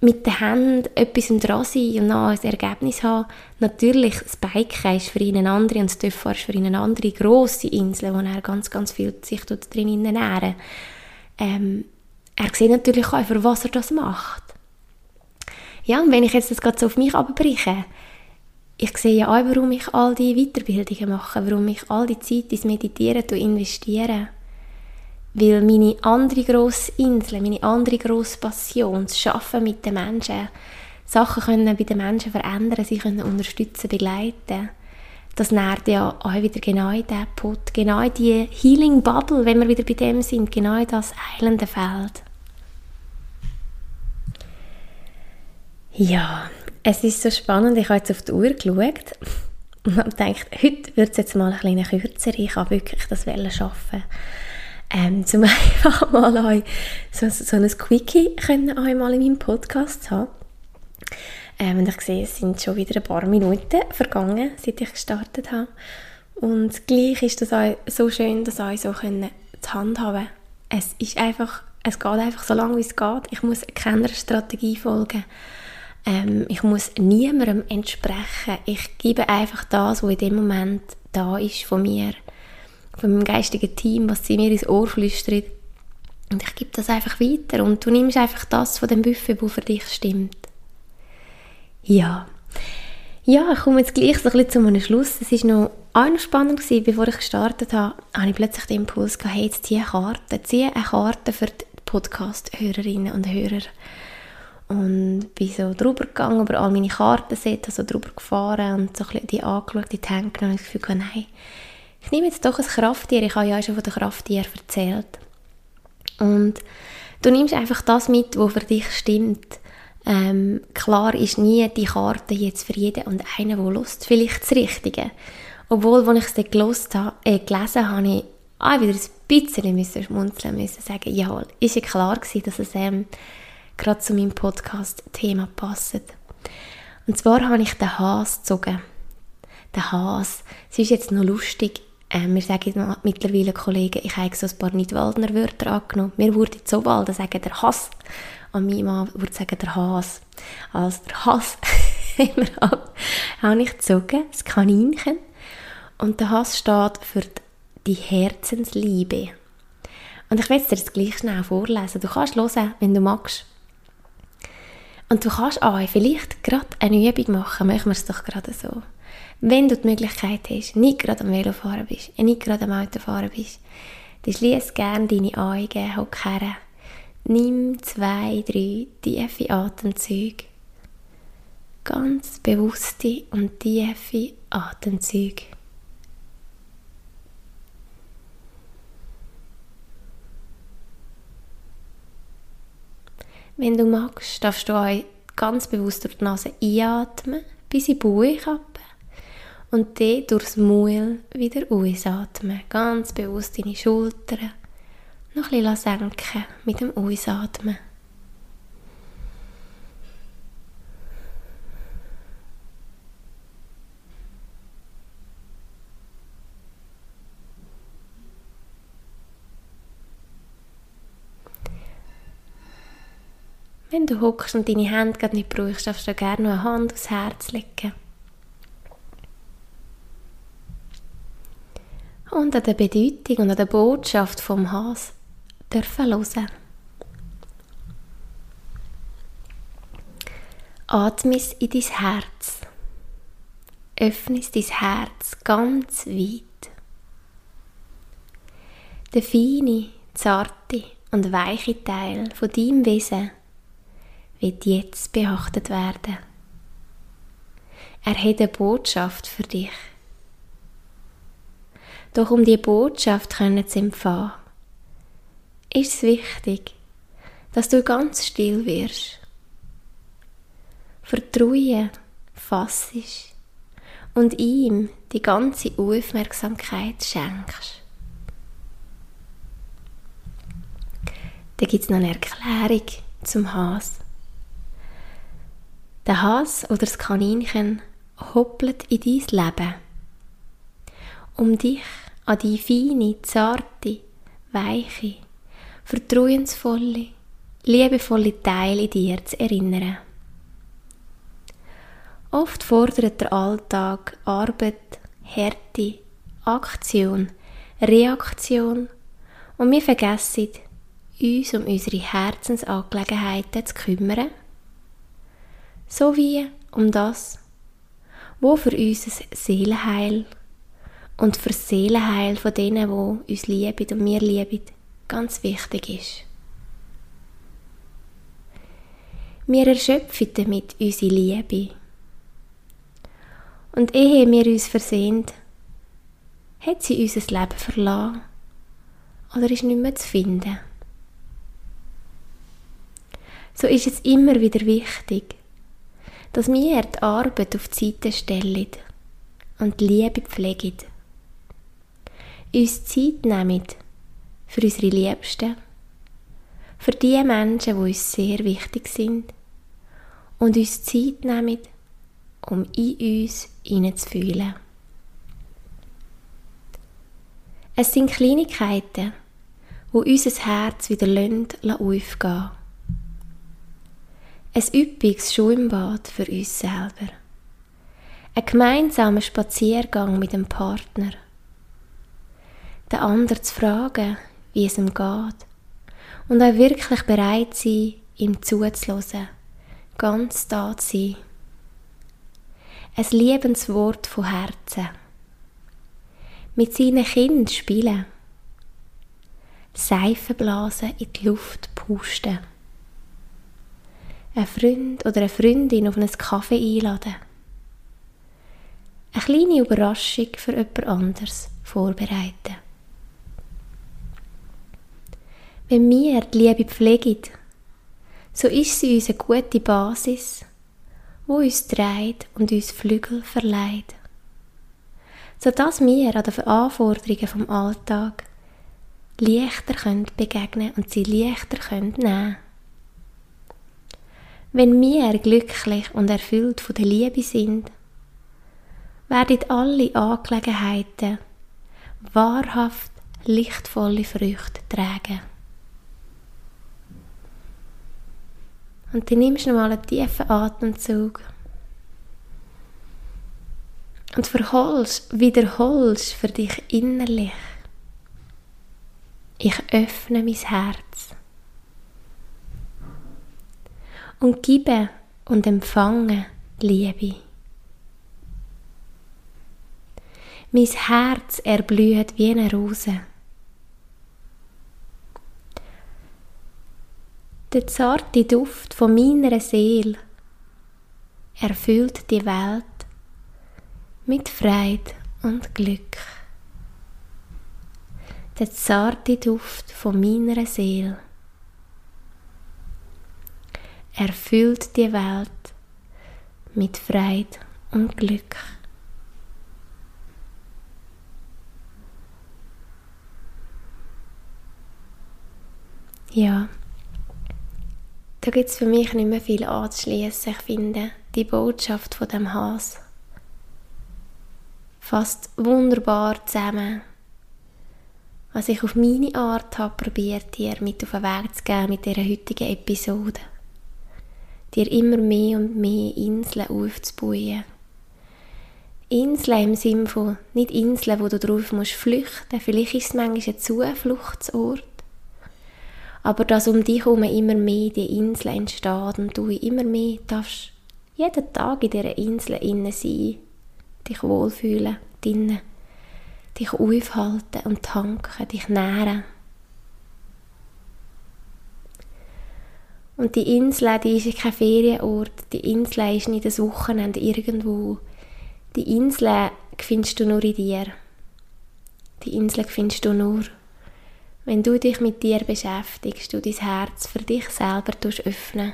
mit den Händen etwas dran sein und dann ein Ergebnis haben. Natürlich, das Biken ist für ihn eine andere und das Töpfer ist für ihn eine andere grosse Insel, wo er ganz, ganz viel sich drin ernähren ähm, Er sieht natürlich auch, für was er das macht. Ja, und wenn ich jetzt das gerade so auf mich abbreche, ich sehe ja auch, warum ich all die Weiterbildungen mache, warum ich all die Zeit ins Meditieren investiere. Weil meine andere grosse Insel, meine andere grosse Passion, das Arbeiten mit den Menschen, Sachen können bei den Menschen verändern, sie können unterstützen, begleiten. Das nährt ja auch wieder genau in diesen Pot, genau in die Healing Bubble, wenn wir wieder bei dem sind, genau in das heilende Feld. Ja, es ist so spannend, ich habe jetzt auf die Uhr geschaut und habe gedacht, heute wird es jetzt mal ein bisschen kürzer, ich kann wirklich das schaffen. Ähm, zum einfach mal auch so, so ein Quickie können einmal in meinem Podcast haben. Ähm, und ich sehe, es sind schon wieder ein paar Minuten vergangen, seit ich gestartet habe. Und gleich ist das auch so schön, das auch so können zu handhaben. Es ist einfach, es geht einfach so lange, wie es geht. Ich muss keiner Strategie folgen. Ähm, ich muss niemandem entsprechen. Ich gebe einfach das, was in dem Moment da ist von mir, von meinem geistigen Team, was sie mir ins Ohr flüstert. Und ich gebe das einfach weiter. Und du nimmst einfach das von dem Buffet, wo für dich stimmt. Ja. Ja, ich komme jetzt gleich so ein bisschen zu einem Schluss. Es war noch auch spannend gewesen, bevor ich gestartet habe, habe ich plötzlich den Impuls gehabt, hey, jetzt ziehe eine Karte. Ziehe eine Karte für die Podcast-Hörerinnen und Hörer und bin so drüber gegangen, über all meine Kartensätze, so drüber gefahren und so ein die angeschaut, die Hände und das Gefühl nein, ich nehme jetzt doch ein Krafttier, ich habe ja schon von den Krafttieren erzählt. Und du nimmst einfach das mit, was für dich stimmt. Ähm, klar ist nie die Karte jetzt für jeden und einen, der Lust vielleicht das Richtige. Obwohl, als ich es dann gelesen habe, äh, gelesen habe, ich auch wieder ein bisschen müssen schmunzeln müssen, sagen, ja, ist ja klar gewesen, dass es ähm, gerade zu meinem Podcast-Thema passt. Und zwar habe ich den Has gezogen. Der Has. Es ist jetzt noch lustig. Äh, wir sagen mittlerweile Kollegen, ich habe so ein paar Nidwaldner Wörter angenommen. Mir wurde so bald sagen der Hass. An meinem Mann würde sagen der Hass. Also der Hass habe ich gezogen, das Kaninchen. Und der Hass steht für die Herzensliebe. Und ich will dir das gleich schnell vorlesen. Du kannst hören, wenn du magst. Und du kannst auch vielleicht gerade eine Übung machen. Machen wir es doch gerade so. Wenn du die Möglichkeit hast, nicht gerade am Velofahren bist, nicht gerade am Autofahren bist, dann schließ gerne deine Augen, her. Nimm zwei, drei tiefe Atemzüge. Ganz bewusste und tiefe Atemzüge. Wenn du magst, darfst du auch ganz bewusst durch die Nase einatmen, bis in die Bauchkappe und dann durchs Maul wieder ausatmen. Ganz bewusst deine Schultern noch ein bisschen senken mit dem Ausatmen. Wenn du hockst und deine Hände nicht brauchst, darfst du gerne noch eine Hand aufs Herz legen. Und an der Bedeutung und an der Botschaft vom Has dürfen hören. Atme es in dein Herz. Öffne dein Herz ganz weit. Der feine, zarte und weiche Teil von deinem Wesen wird jetzt beachtet werden. Er hat eine Botschaft für dich. Doch um die Botschaft zu empfangen, ist es wichtig, dass du ganz still wirst. Vertrauen fassisch und ihm die ganze Aufmerksamkeit schenkst. Da gibt es noch eine Erklärung zum Has. Der Has oder das Kaninchen hoppelt in dein Leben, um dich an die feine, zarte, weiche, vertrauensvolle, liebevolle Teile in dir zu erinnern. Oft fordert der Alltag Arbeit, Härte, Aktion, Reaktion und wir vergessen, uns um unsere Herzensangelegenheiten zu kümmern sowie um das, wo für unser Seelenheil und für das Seelenheil von denen, die uns lieben und wir lieben, ganz wichtig ist. Wir erschöpfen damit unsere Liebe. Und ehe wir uns versehen, hat sie unser Leben verlassen oder ist nicht mehr zu finden. So ist es immer wieder wichtig, dass wir die Arbeit auf die Seite stellen und die Liebe pflegen. Uns Zeit nehmen für unsere Liebsten, für die Menschen, die uns sehr wichtig sind und uns Zeit nehmen, um in uns hineinzufühlen. Es sind Kleinigkeiten, wo unser Herz wieder aufgehen ein üppiges Schwimmbad für uns selber. Ein gemeinsamer Spaziergang mit dem Partner. Den anderen zu fragen, wie es ihm geht. Und auch wirklich bereit sein, ihm zuzuhören. Ganz da zu sein. Ein Liebenswort von Herzen. Mit seinen Kindern spielen. Seifenblasen in die Luft pusten einen Freund oder eine Freundin auf einen Kaffee einladen. Eine kleine Überraschung für jemand anderes vorbereiten. Wenn wir die Liebe pflegen, so ist sie unsere gute Basis, wo uns trägt und uns Flügel verleiht, sodass wir an den Anforderungen vom Alltag leichter begegnen können und sie leichter nehmen können. Wenn wir glücklich und erfüllt von der Liebe sind, werden alle Angelegenheiten, wahrhaft lichtvolle Früchte tragen. Und dann nimmst du nochmal einen tiefen Atemzug und verholst, wiederholst für dich innerlich. Ich öffne mein Herz und gebe und empfange Liebe. Mein Herz erblüht wie eine Rose. Der zarte Duft von meiner Seele erfüllt die Welt mit Freude und Glück. Der zarte Duft von meiner Seele erfüllt die Welt mit Freude und Glück. Ja, da gibt es für mich nicht mehr viel anzuschließen. Ich finde, die Botschaft von dem Has fasst wunderbar zusammen, was ich auf meine Art habe probiert, dir mit auf den Weg zu geben mit dieser heutigen Episode. Dir immer mehr und mehr Inseln aufzubauen. Inseln im Sinne von, nicht Inseln, wo du drauf musst flüchten. Vielleicht ist es manchmal ein Zufluchtsort aber dass um dich herum immer mehr die Insel entsteht und du immer mehr darfst jeden Tag in dieser Insel innen sein, dich wohlfühlen, drinnen, dich aufhalten und tanken, dich nähren. Und die Insel, die ist kein Ferienort, die Insel ist nicht ein Wochenende irgendwo. Die Insel findest du nur in dir. Die Insel findest du nur wenn du dich mit dir beschäftigst, du dein Herz für dich selber öffnen.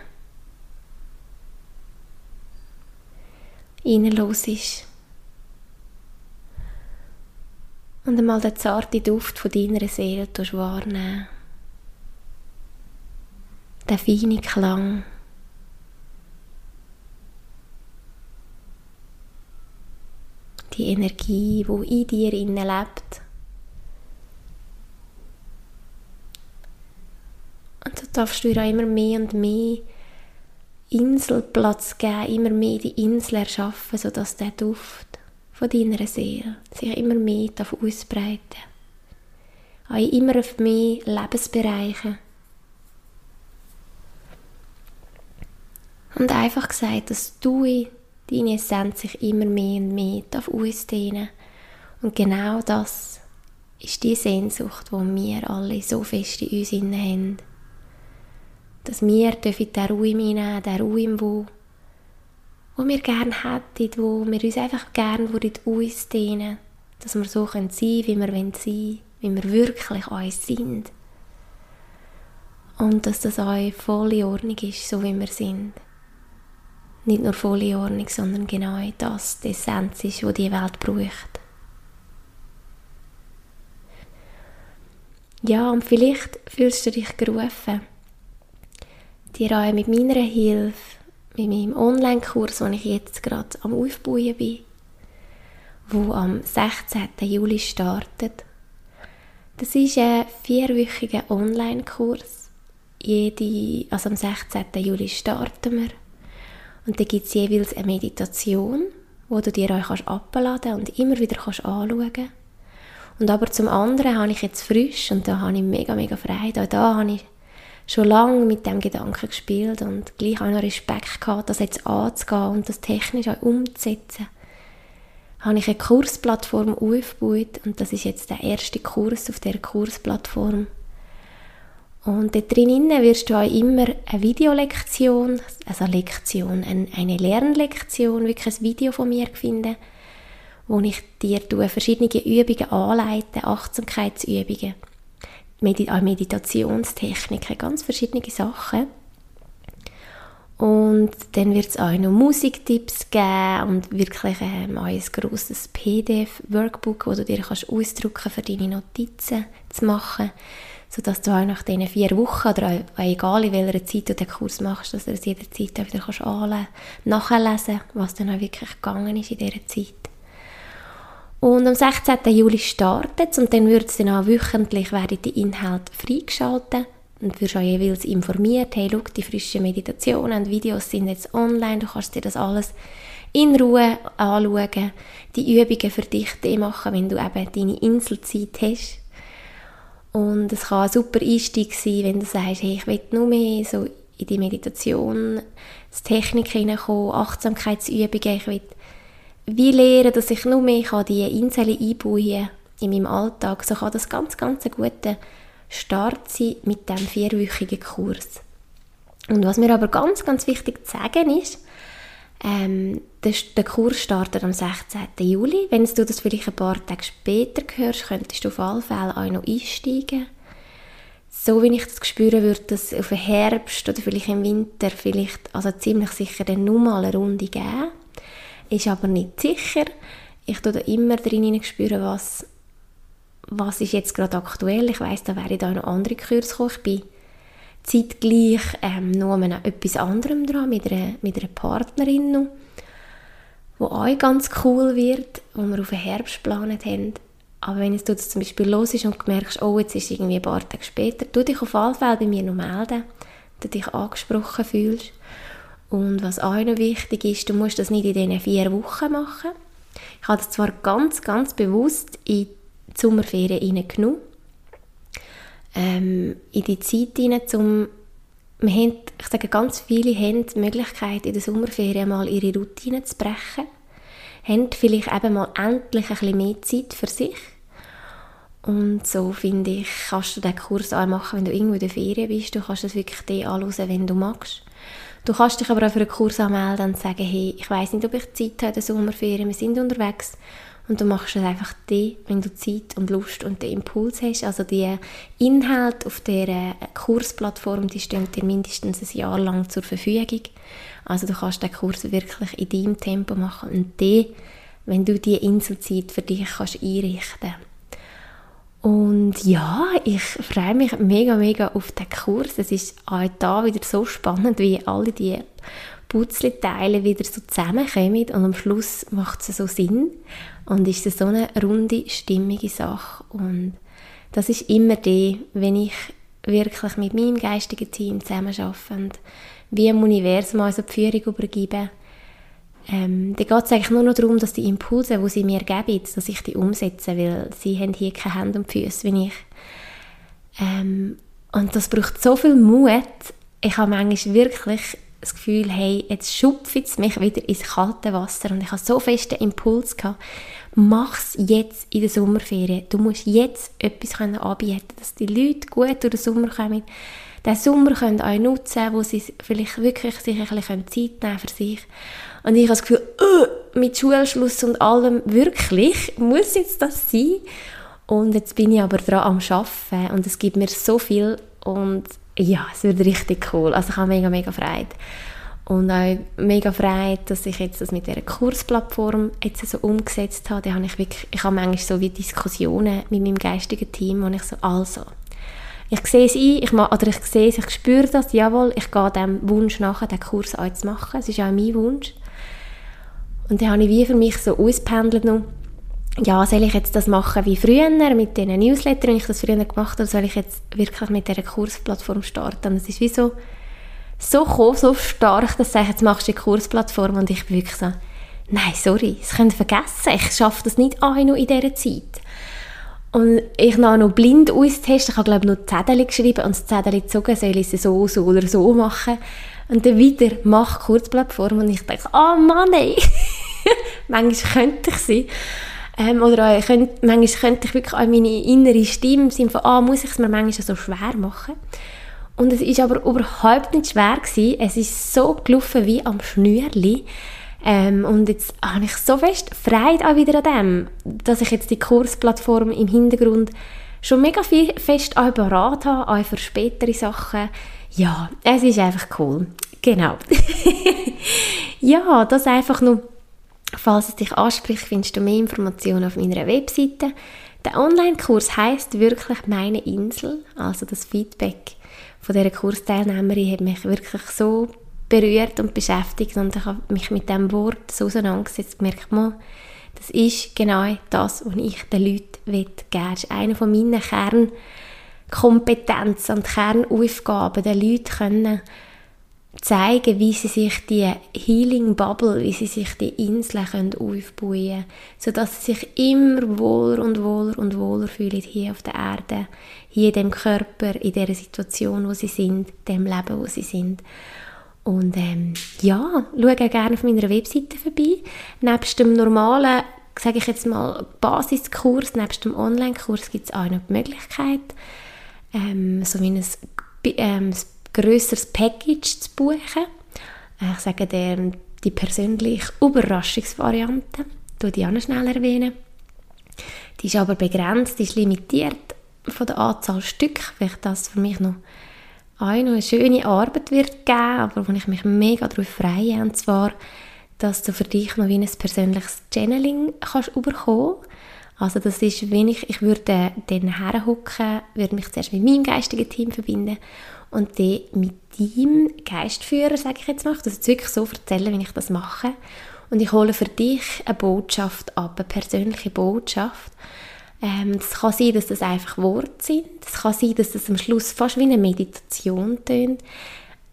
ist. Und einmal den zarten Duft von deiner Seele wahrnehmen. Den feinen Klang. Die Energie, die in dir lebt. Darfst du ihr auch immer mehr und mehr Inselplatz geben, immer mehr die Insel erschaffen, sodass der Duft von deiner Seele sich immer mehr ausbreiten darf. Auch immer auf mehr Lebensbereiche. Und einfach gesagt, dass du deine Essenz sich immer mehr und mehr ausdehnen darf. Und genau das ist die Sehnsucht, die wir alle so fest in uns haben dass wir dürfen den Raum einnehmen, den Raum, wo, wo wir gerne hätten, wo wir uns einfach gerne uns dehnen dass wir so sein können, wie wir sein wollen, wie wir wirklich uns sind. Und dass das auch voll in Ordnung ist, so wie wir sind. Nicht nur voll in Ordnung, sondern genau das die Essenz ist, die die Welt braucht. Ja, und vielleicht fühlst du dich gerufen, dir auch mit meiner Hilfe, mit meinem Online-Kurs, den ich jetzt gerade am Aufbauen bin, wo am 16. Juli startet. Das ist ein vierwöchiger Online-Kurs. Jede, also am 16. Juli starten wir. Und da gibt es jeweils eine Meditation, wo du dir kannst abladen und immer wieder kannst anschauen Und aber zum anderen habe ich jetzt frisch, und da habe ich mega, mega Freude, auch da habe ich schon lange mit dem Gedanken gespielt und gleich auch noch Respekt gehabt, das jetzt anzugehen und das technisch auch umzusetzen. Habe ich eine Kursplattform aufgebaut und das ist jetzt der erste Kurs auf der Kursplattform. Und dort drinnen wirst du auch immer eine Videolektion, also eine Lektion, eine Lernlektion, wirklich ein Video von mir finden, wo ich dir verschiedene Übungen anleite, Achtsamkeitsübungen Medi auch Meditationstechniken, ganz verschiedene Sachen. Und dann wird es auch noch Musiktipps geben und wirklich ähm, auch ein grosses PDF-Workbook, wo du dir kannst ausdrucken für deine Notizen zu machen, sodass du auch nach diesen vier Wochen oder auch, egal in welcher Zeit du den Kurs machst, dass du es jederzeit auch wieder kannst nachlesen was dann auch wirklich gegangen ist in dieser Zeit. Und am 16. Juli startet es und dann wird es dann auch wöchentlich werden die Inhalte freigeschaltet und wirst auch jeweils informiert, hey, schau, die frischen Meditationen und Videos sind jetzt online, du kannst dir das alles in Ruhe anschauen, die Übungen für dich machen, wenn du eben deine Inselzeit hast. Und es kann ein super Einstieg sein, wenn du sagst, hey, ich will nur mehr so in die Meditation, die Technik hineinkommen, Achtsamkeitsübungen, ich will wie lernen, dass ich nur mehr kann die Inseln einbauen in meinem Alltag, so kann das ganz, ganz ein guter Start sein mit diesem vierwöchigen Kurs. Und was mir aber ganz, ganz wichtig zu sagen ist, ähm, der, der, Kurs startet am 16. Juli. Wenn du das vielleicht ein paar Tage später hörst, könntest du auf alle Fälle auch noch einsteigen. So wie ich das spüre, wird es auf den Herbst oder vielleicht im Winter vielleicht, also ziemlich sicher dann nur mal eine Runde geben ist aber nicht sicher. Ich tue da immer drin spüren, was, was ist jetzt gerade aktuell. Ich weiß, da wäre da noch andere Kurse gekommen. Ich bin zeitgleich ähm, noch an etwas anderem dran, mit einer, mit einer Partnerin noch, wo auch ganz cool wird, wo wir auf den Herbst geplant haben. Aber wenn es zum Beispiel los ist und du merkst, oh, jetzt ist irgendwie ein paar Tage später, tu dich auf alle Fälle bei mir noch melden, dass du dich angesprochen fühlst. Und was auch noch wichtig ist, du musst das nicht in diesen vier Wochen machen. Ich habe das zwar ganz, ganz bewusst in die Sommerferien hineingenommen, ähm, in die Zeit hinein, um wir haben, ich sage, ganz viele haben die Möglichkeit, in der Sommerferien mal ihre Routine zu brechen, haben vielleicht eben mal endlich ein bisschen mehr Zeit für sich. Und so finde ich, kannst du den Kurs auch machen, wenn du irgendwo in der Ferien bist. Du kannst es wirklich den anschauen, wenn du magst. Du kannst dich aber auch für einen Kurs anmelden und sagen, hey, ich weiß nicht, ob ich Zeit habe in der Sommerferien, wir sind unterwegs. Und du machst es einfach die, wenn du Zeit und Lust und den Impuls hast. Also die Inhalte auf der Kursplattform, die stehen dir mindestens ein Jahr lang zur Verfügung. Also du kannst den Kurs wirklich in deinem Tempo machen und die, wenn du die Inselzeit für dich kannst einrichten und ja, ich freue mich mega, mega auf den Kurs. Es ist auch da wieder so spannend, wie alle die Putzleteile wieder so zusammenkommen und am Schluss macht es so Sinn und ist so eine runde, stimmige Sache. Und das ist immer die, wenn ich wirklich mit meinem geistigen Team zusammenarbeite und wie im Universum also die Führung übergebe, ähm, da geht es eigentlich nur noch darum, dass die Impulse, die sie mir geben, dass ich die umsetze, weil sie haben hier keine Hände und Füße wie ich. Ähm, und das braucht so viel Mut. Ich habe manchmal wirklich das Gefühl, hey, jetzt schupfe es mich wieder ins kalte Wasser und ich habe so fest den Impuls gehabt, mach es jetzt in der Sommerferien. Du musst jetzt etwas anbieten dass die Leute gut durch den Sommer kommen, den Sommer können auch nutzen, wo sie vielleicht wirklich sich ein bisschen Zeit nehmen für sich. Und ich habe das Gefühl, uh, mit Schulschluss und allem, wirklich, muss jetzt das sein? Und jetzt bin ich aber dran am Arbeiten und es gibt mir so viel und ja, es wird richtig cool. Also ich habe mega, mega Freude. Und auch mega Freude, dass ich jetzt das mit dieser Kursplattform jetzt so umgesetzt habe. Da habe ich wirklich, ich habe manchmal so wie Diskussionen mit meinem geistigen Team, wo ich so, also, ich sehe es ein, ich, oder ich sehe es, ich spüre das, jawohl, ich gehe dem Wunsch nachher, den Kurs auch zu machen. Es ist auch mein Wunsch. Und dann habe ich wie für mich so auspendelt ja, soll ich jetzt das machen wie früher mit diesen Newslettern, wenn ich das früher gemacht habe, oder soll ich jetzt wirklich mit dieser Kursplattform starten? Und es ist wie so, so gekommen, so stark, dass ich jetzt machst du die Kursplattform und ich bin wirklich so, nein, sorry, das könnt ihr vergessen, ich schaffe das nicht auch noch in dieser Zeit. Und ich habe noch blind austesten, ich habe glaube noch Zettel geschrieben und das Zettel gezogen, soll ich es so, so oder so machen. Und dann wieder, mach Kurzplattform und ich denke, oh Mann, ey. manchmal könnte ich sie. Ähm, oder auch, könnte, manchmal könnte ich wirklich auch meine innere Stimme im Sinne von, ah, muss ich es mir manchmal so schwer machen. Und es ist aber überhaupt nicht schwer gewesen. Es ist so gelaufen wie am Schnürli. Ähm, und jetzt habe ich so fest Freude auch wieder an dem, dass ich jetzt die Kursplattform im Hintergrund schon mega viel fest auch parat habe, auch für spätere Sachen. Ja, es ist einfach cool. Genau. ja, das einfach nur, falls es dich anspricht, findest du mehr Informationen auf meiner Webseite. Der Online-Kurs heißt wirklich «Meine Insel», also das Feedback von dieser Kursteilnehmerin hat mich wirklich so berührt und beschäftigt und ich habe mich mit dem Wort so auseinandergesetzt, gemerkt, mal, Das ist genau das, was ich den Leuten geben will. Das ist einer von meinen Kernkompetenzen und Kernaufgaben, den Leuten können zeigen, wie sie sich die Healing Bubble, wie sie sich die Inseln können aufbauen können, sodass sie sich immer wohler und wohler und wohler fühlen hier auf der Erde, hier in dem Körper, in der Situation, wo sie sind, dem Leben, wo sie sind. Und ähm, ja, schau gerne auf meiner Webseite vorbei. Nebst dem normalen, sage ich jetzt mal, Basiskurs, nebst dem Online-Kurs gibt es auch noch die Möglichkeit, ähm, so wie ein ähm, grösseres Package zu buchen. Äh, ich sage dir die persönliche Überraschungsvariante, die ich auch noch schnell erwähnen. Die ist aber begrenzt, die ist limitiert von der Anzahl Stück, weil das für mich noch eine, schöne Arbeit wird geben, aber wo ich mich mega darauf freue, und zwar, dass du für dich noch wie ein persönliches Channeling kannst bekommen also das ist, wenn ich, würde dann herhocken, würde mich zuerst mit meinem geistigen Team verbinden und dann mit deinem Geistführer, sage ich jetzt mal, das jetzt wirklich so erzählen, wie ich das mache. Und ich hole für dich eine Botschaft ab, eine persönliche Botschaft. Ähm, kann sein, dass das einfach Worte sind. Es kann sein, dass das am Schluss fast wie eine Meditation tönt.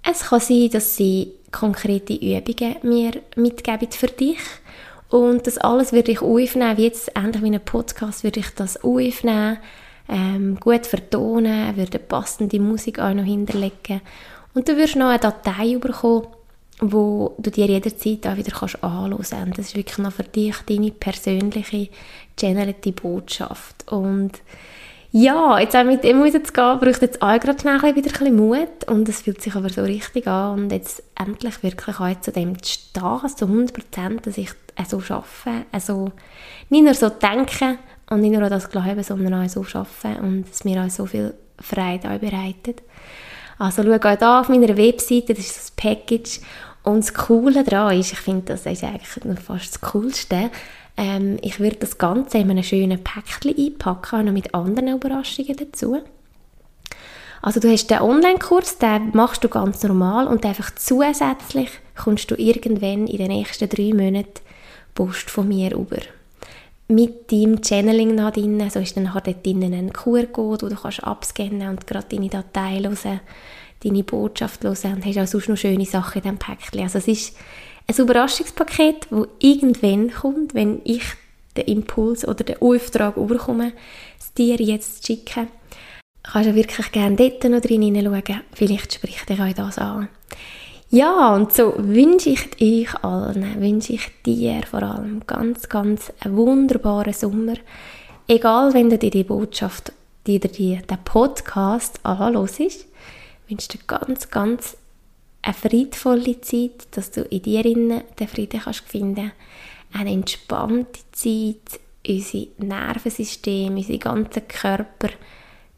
Es kann sein, dass sie konkrete Übungen mir mitgeben für dich. Und das alles würde ich aufnehmen, wie jetzt endlich wie ein Podcast, würde ich das aufnehmen ähm, gut vertonen, würde passende Musik auch noch hinterlegen. Und du wirst noch eine Datei bekommen, wo du dir jederzeit auch wieder kannst anhören kannst. Das ist wirklich noch für dich deine persönliche, generierte Botschaft. Und ja, jetzt auch mit dem zu gehen, braucht jetzt auch gerade schnell wieder ein bisschen Mut und es fühlt sich aber so richtig an und jetzt endlich wirklich auch zu dem zu stehen, so 100 Prozent, dass ich so schaffe, also nicht nur so denken, und nicht nur an das Glauben, sondern auch so arbeiten und es mir auch so viel Freude auch bereitet. Also schau auch hier auf meiner Webseite, das ist das Package und das Coole daran ist, ich finde, das ist eigentlich fast das Coolste, ähm, ich würde das Ganze in einem schönen Päckchen einpacken, auch noch mit anderen Überraschungen dazu. Also du hast den Online-Kurs, den machst du ganz normal und einfach zusätzlich kommst du irgendwann in den nächsten drei Monaten Post von mir über mit deinem Channeling noch drin. So ist dann halt dort drinnen ein QR-Code, wo du kannst abscannen und gerade deine Datei hören, deine Botschaft hören und hast auch sonst noch schöne Sachen in diesem Päckchen. Also es ist ein Überraschungspaket, das irgendwann kommt, wenn ich den Impuls oder den Auftrag überkomme, es dir jetzt zu schicken. Du kannst du wirklich gerne dort noch drin hineinschauen. Vielleicht spricht dich auch das an. Ja, und so wünsche ich euch allen, wünsche ich dir vor allem ganz, ganz einen wunderbaren Sommer. Egal, wenn du dir die Botschaft, die dir die, den Podcast anhörst, wünsche dir ganz, ganz eine friedvolle Zeit, dass du in dir den Frieden kannst finden. Eine entspannte Zeit, unser Nervensystem, unser ganzer Körper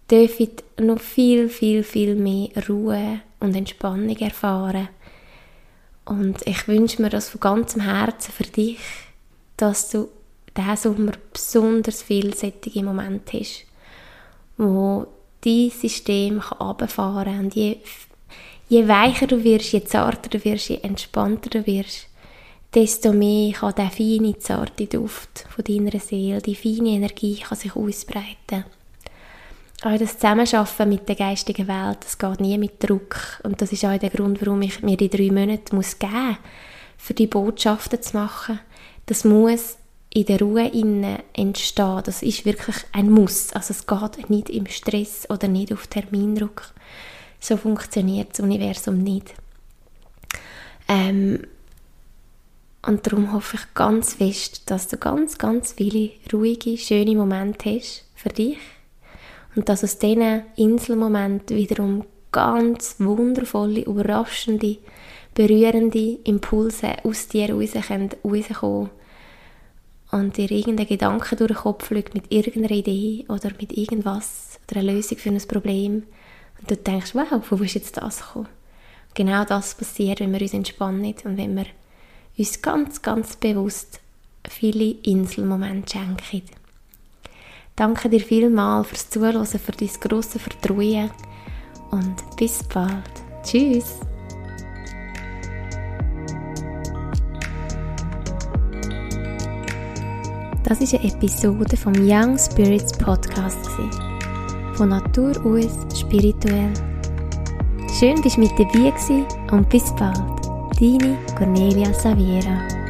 dürfen noch viel, viel, viel mehr Ruhe und Entspannung erfahren. Und ich wünsche mir das von ganzem Herzen für dich, dass du diesen Sommer besonders vielseitige Momente hast, wo dein System runterfahren kann. Und je, je weicher du wirst, je zarter du wirst, je entspannter du wirst, desto mehr kann der feine, zarte Duft von deiner Seele, die feine Energie kann sich ausbreiten auch das Zusammenarbeiten mit der geistigen Welt, das geht nie mit Druck. Und das ist auch der Grund, warum ich mir die drei Monate muss geben muss, für die Botschaften zu machen. Das muss in der Ruhe innen entstehen. Das ist wirklich ein Muss. Also es geht nicht im Stress oder nicht auf Termindruck. So funktioniert das Universum nicht. Ähm, und darum hoffe ich ganz fest, dass du ganz, ganz viele ruhige, schöne Momente hast für dich und dass aus diesen Inselmomenten wiederum ganz wundervolle, überraschende, berührende Impulse aus dir rauskommen und dir irgendein Gedanke durch den Kopf fliegt mit irgendeiner Idee oder mit irgendwas oder einer Lösung für ein Problem und du denkst, wow, wo ist jetzt das gekommen? Genau das passiert, wenn wir uns entspannen und wenn wir uns ganz, ganz bewusst viele Inselmomente schenken. Danke dir vielmals fürs Zuhören, für dein grosses Vertrauen und bis bald. Tschüss! Das ist eine Episode vom Young Spirits Podcast. Von Natur aus spirituell. Schön, dass du mit dabei warst und bis bald. Deine Cornelia Saviera.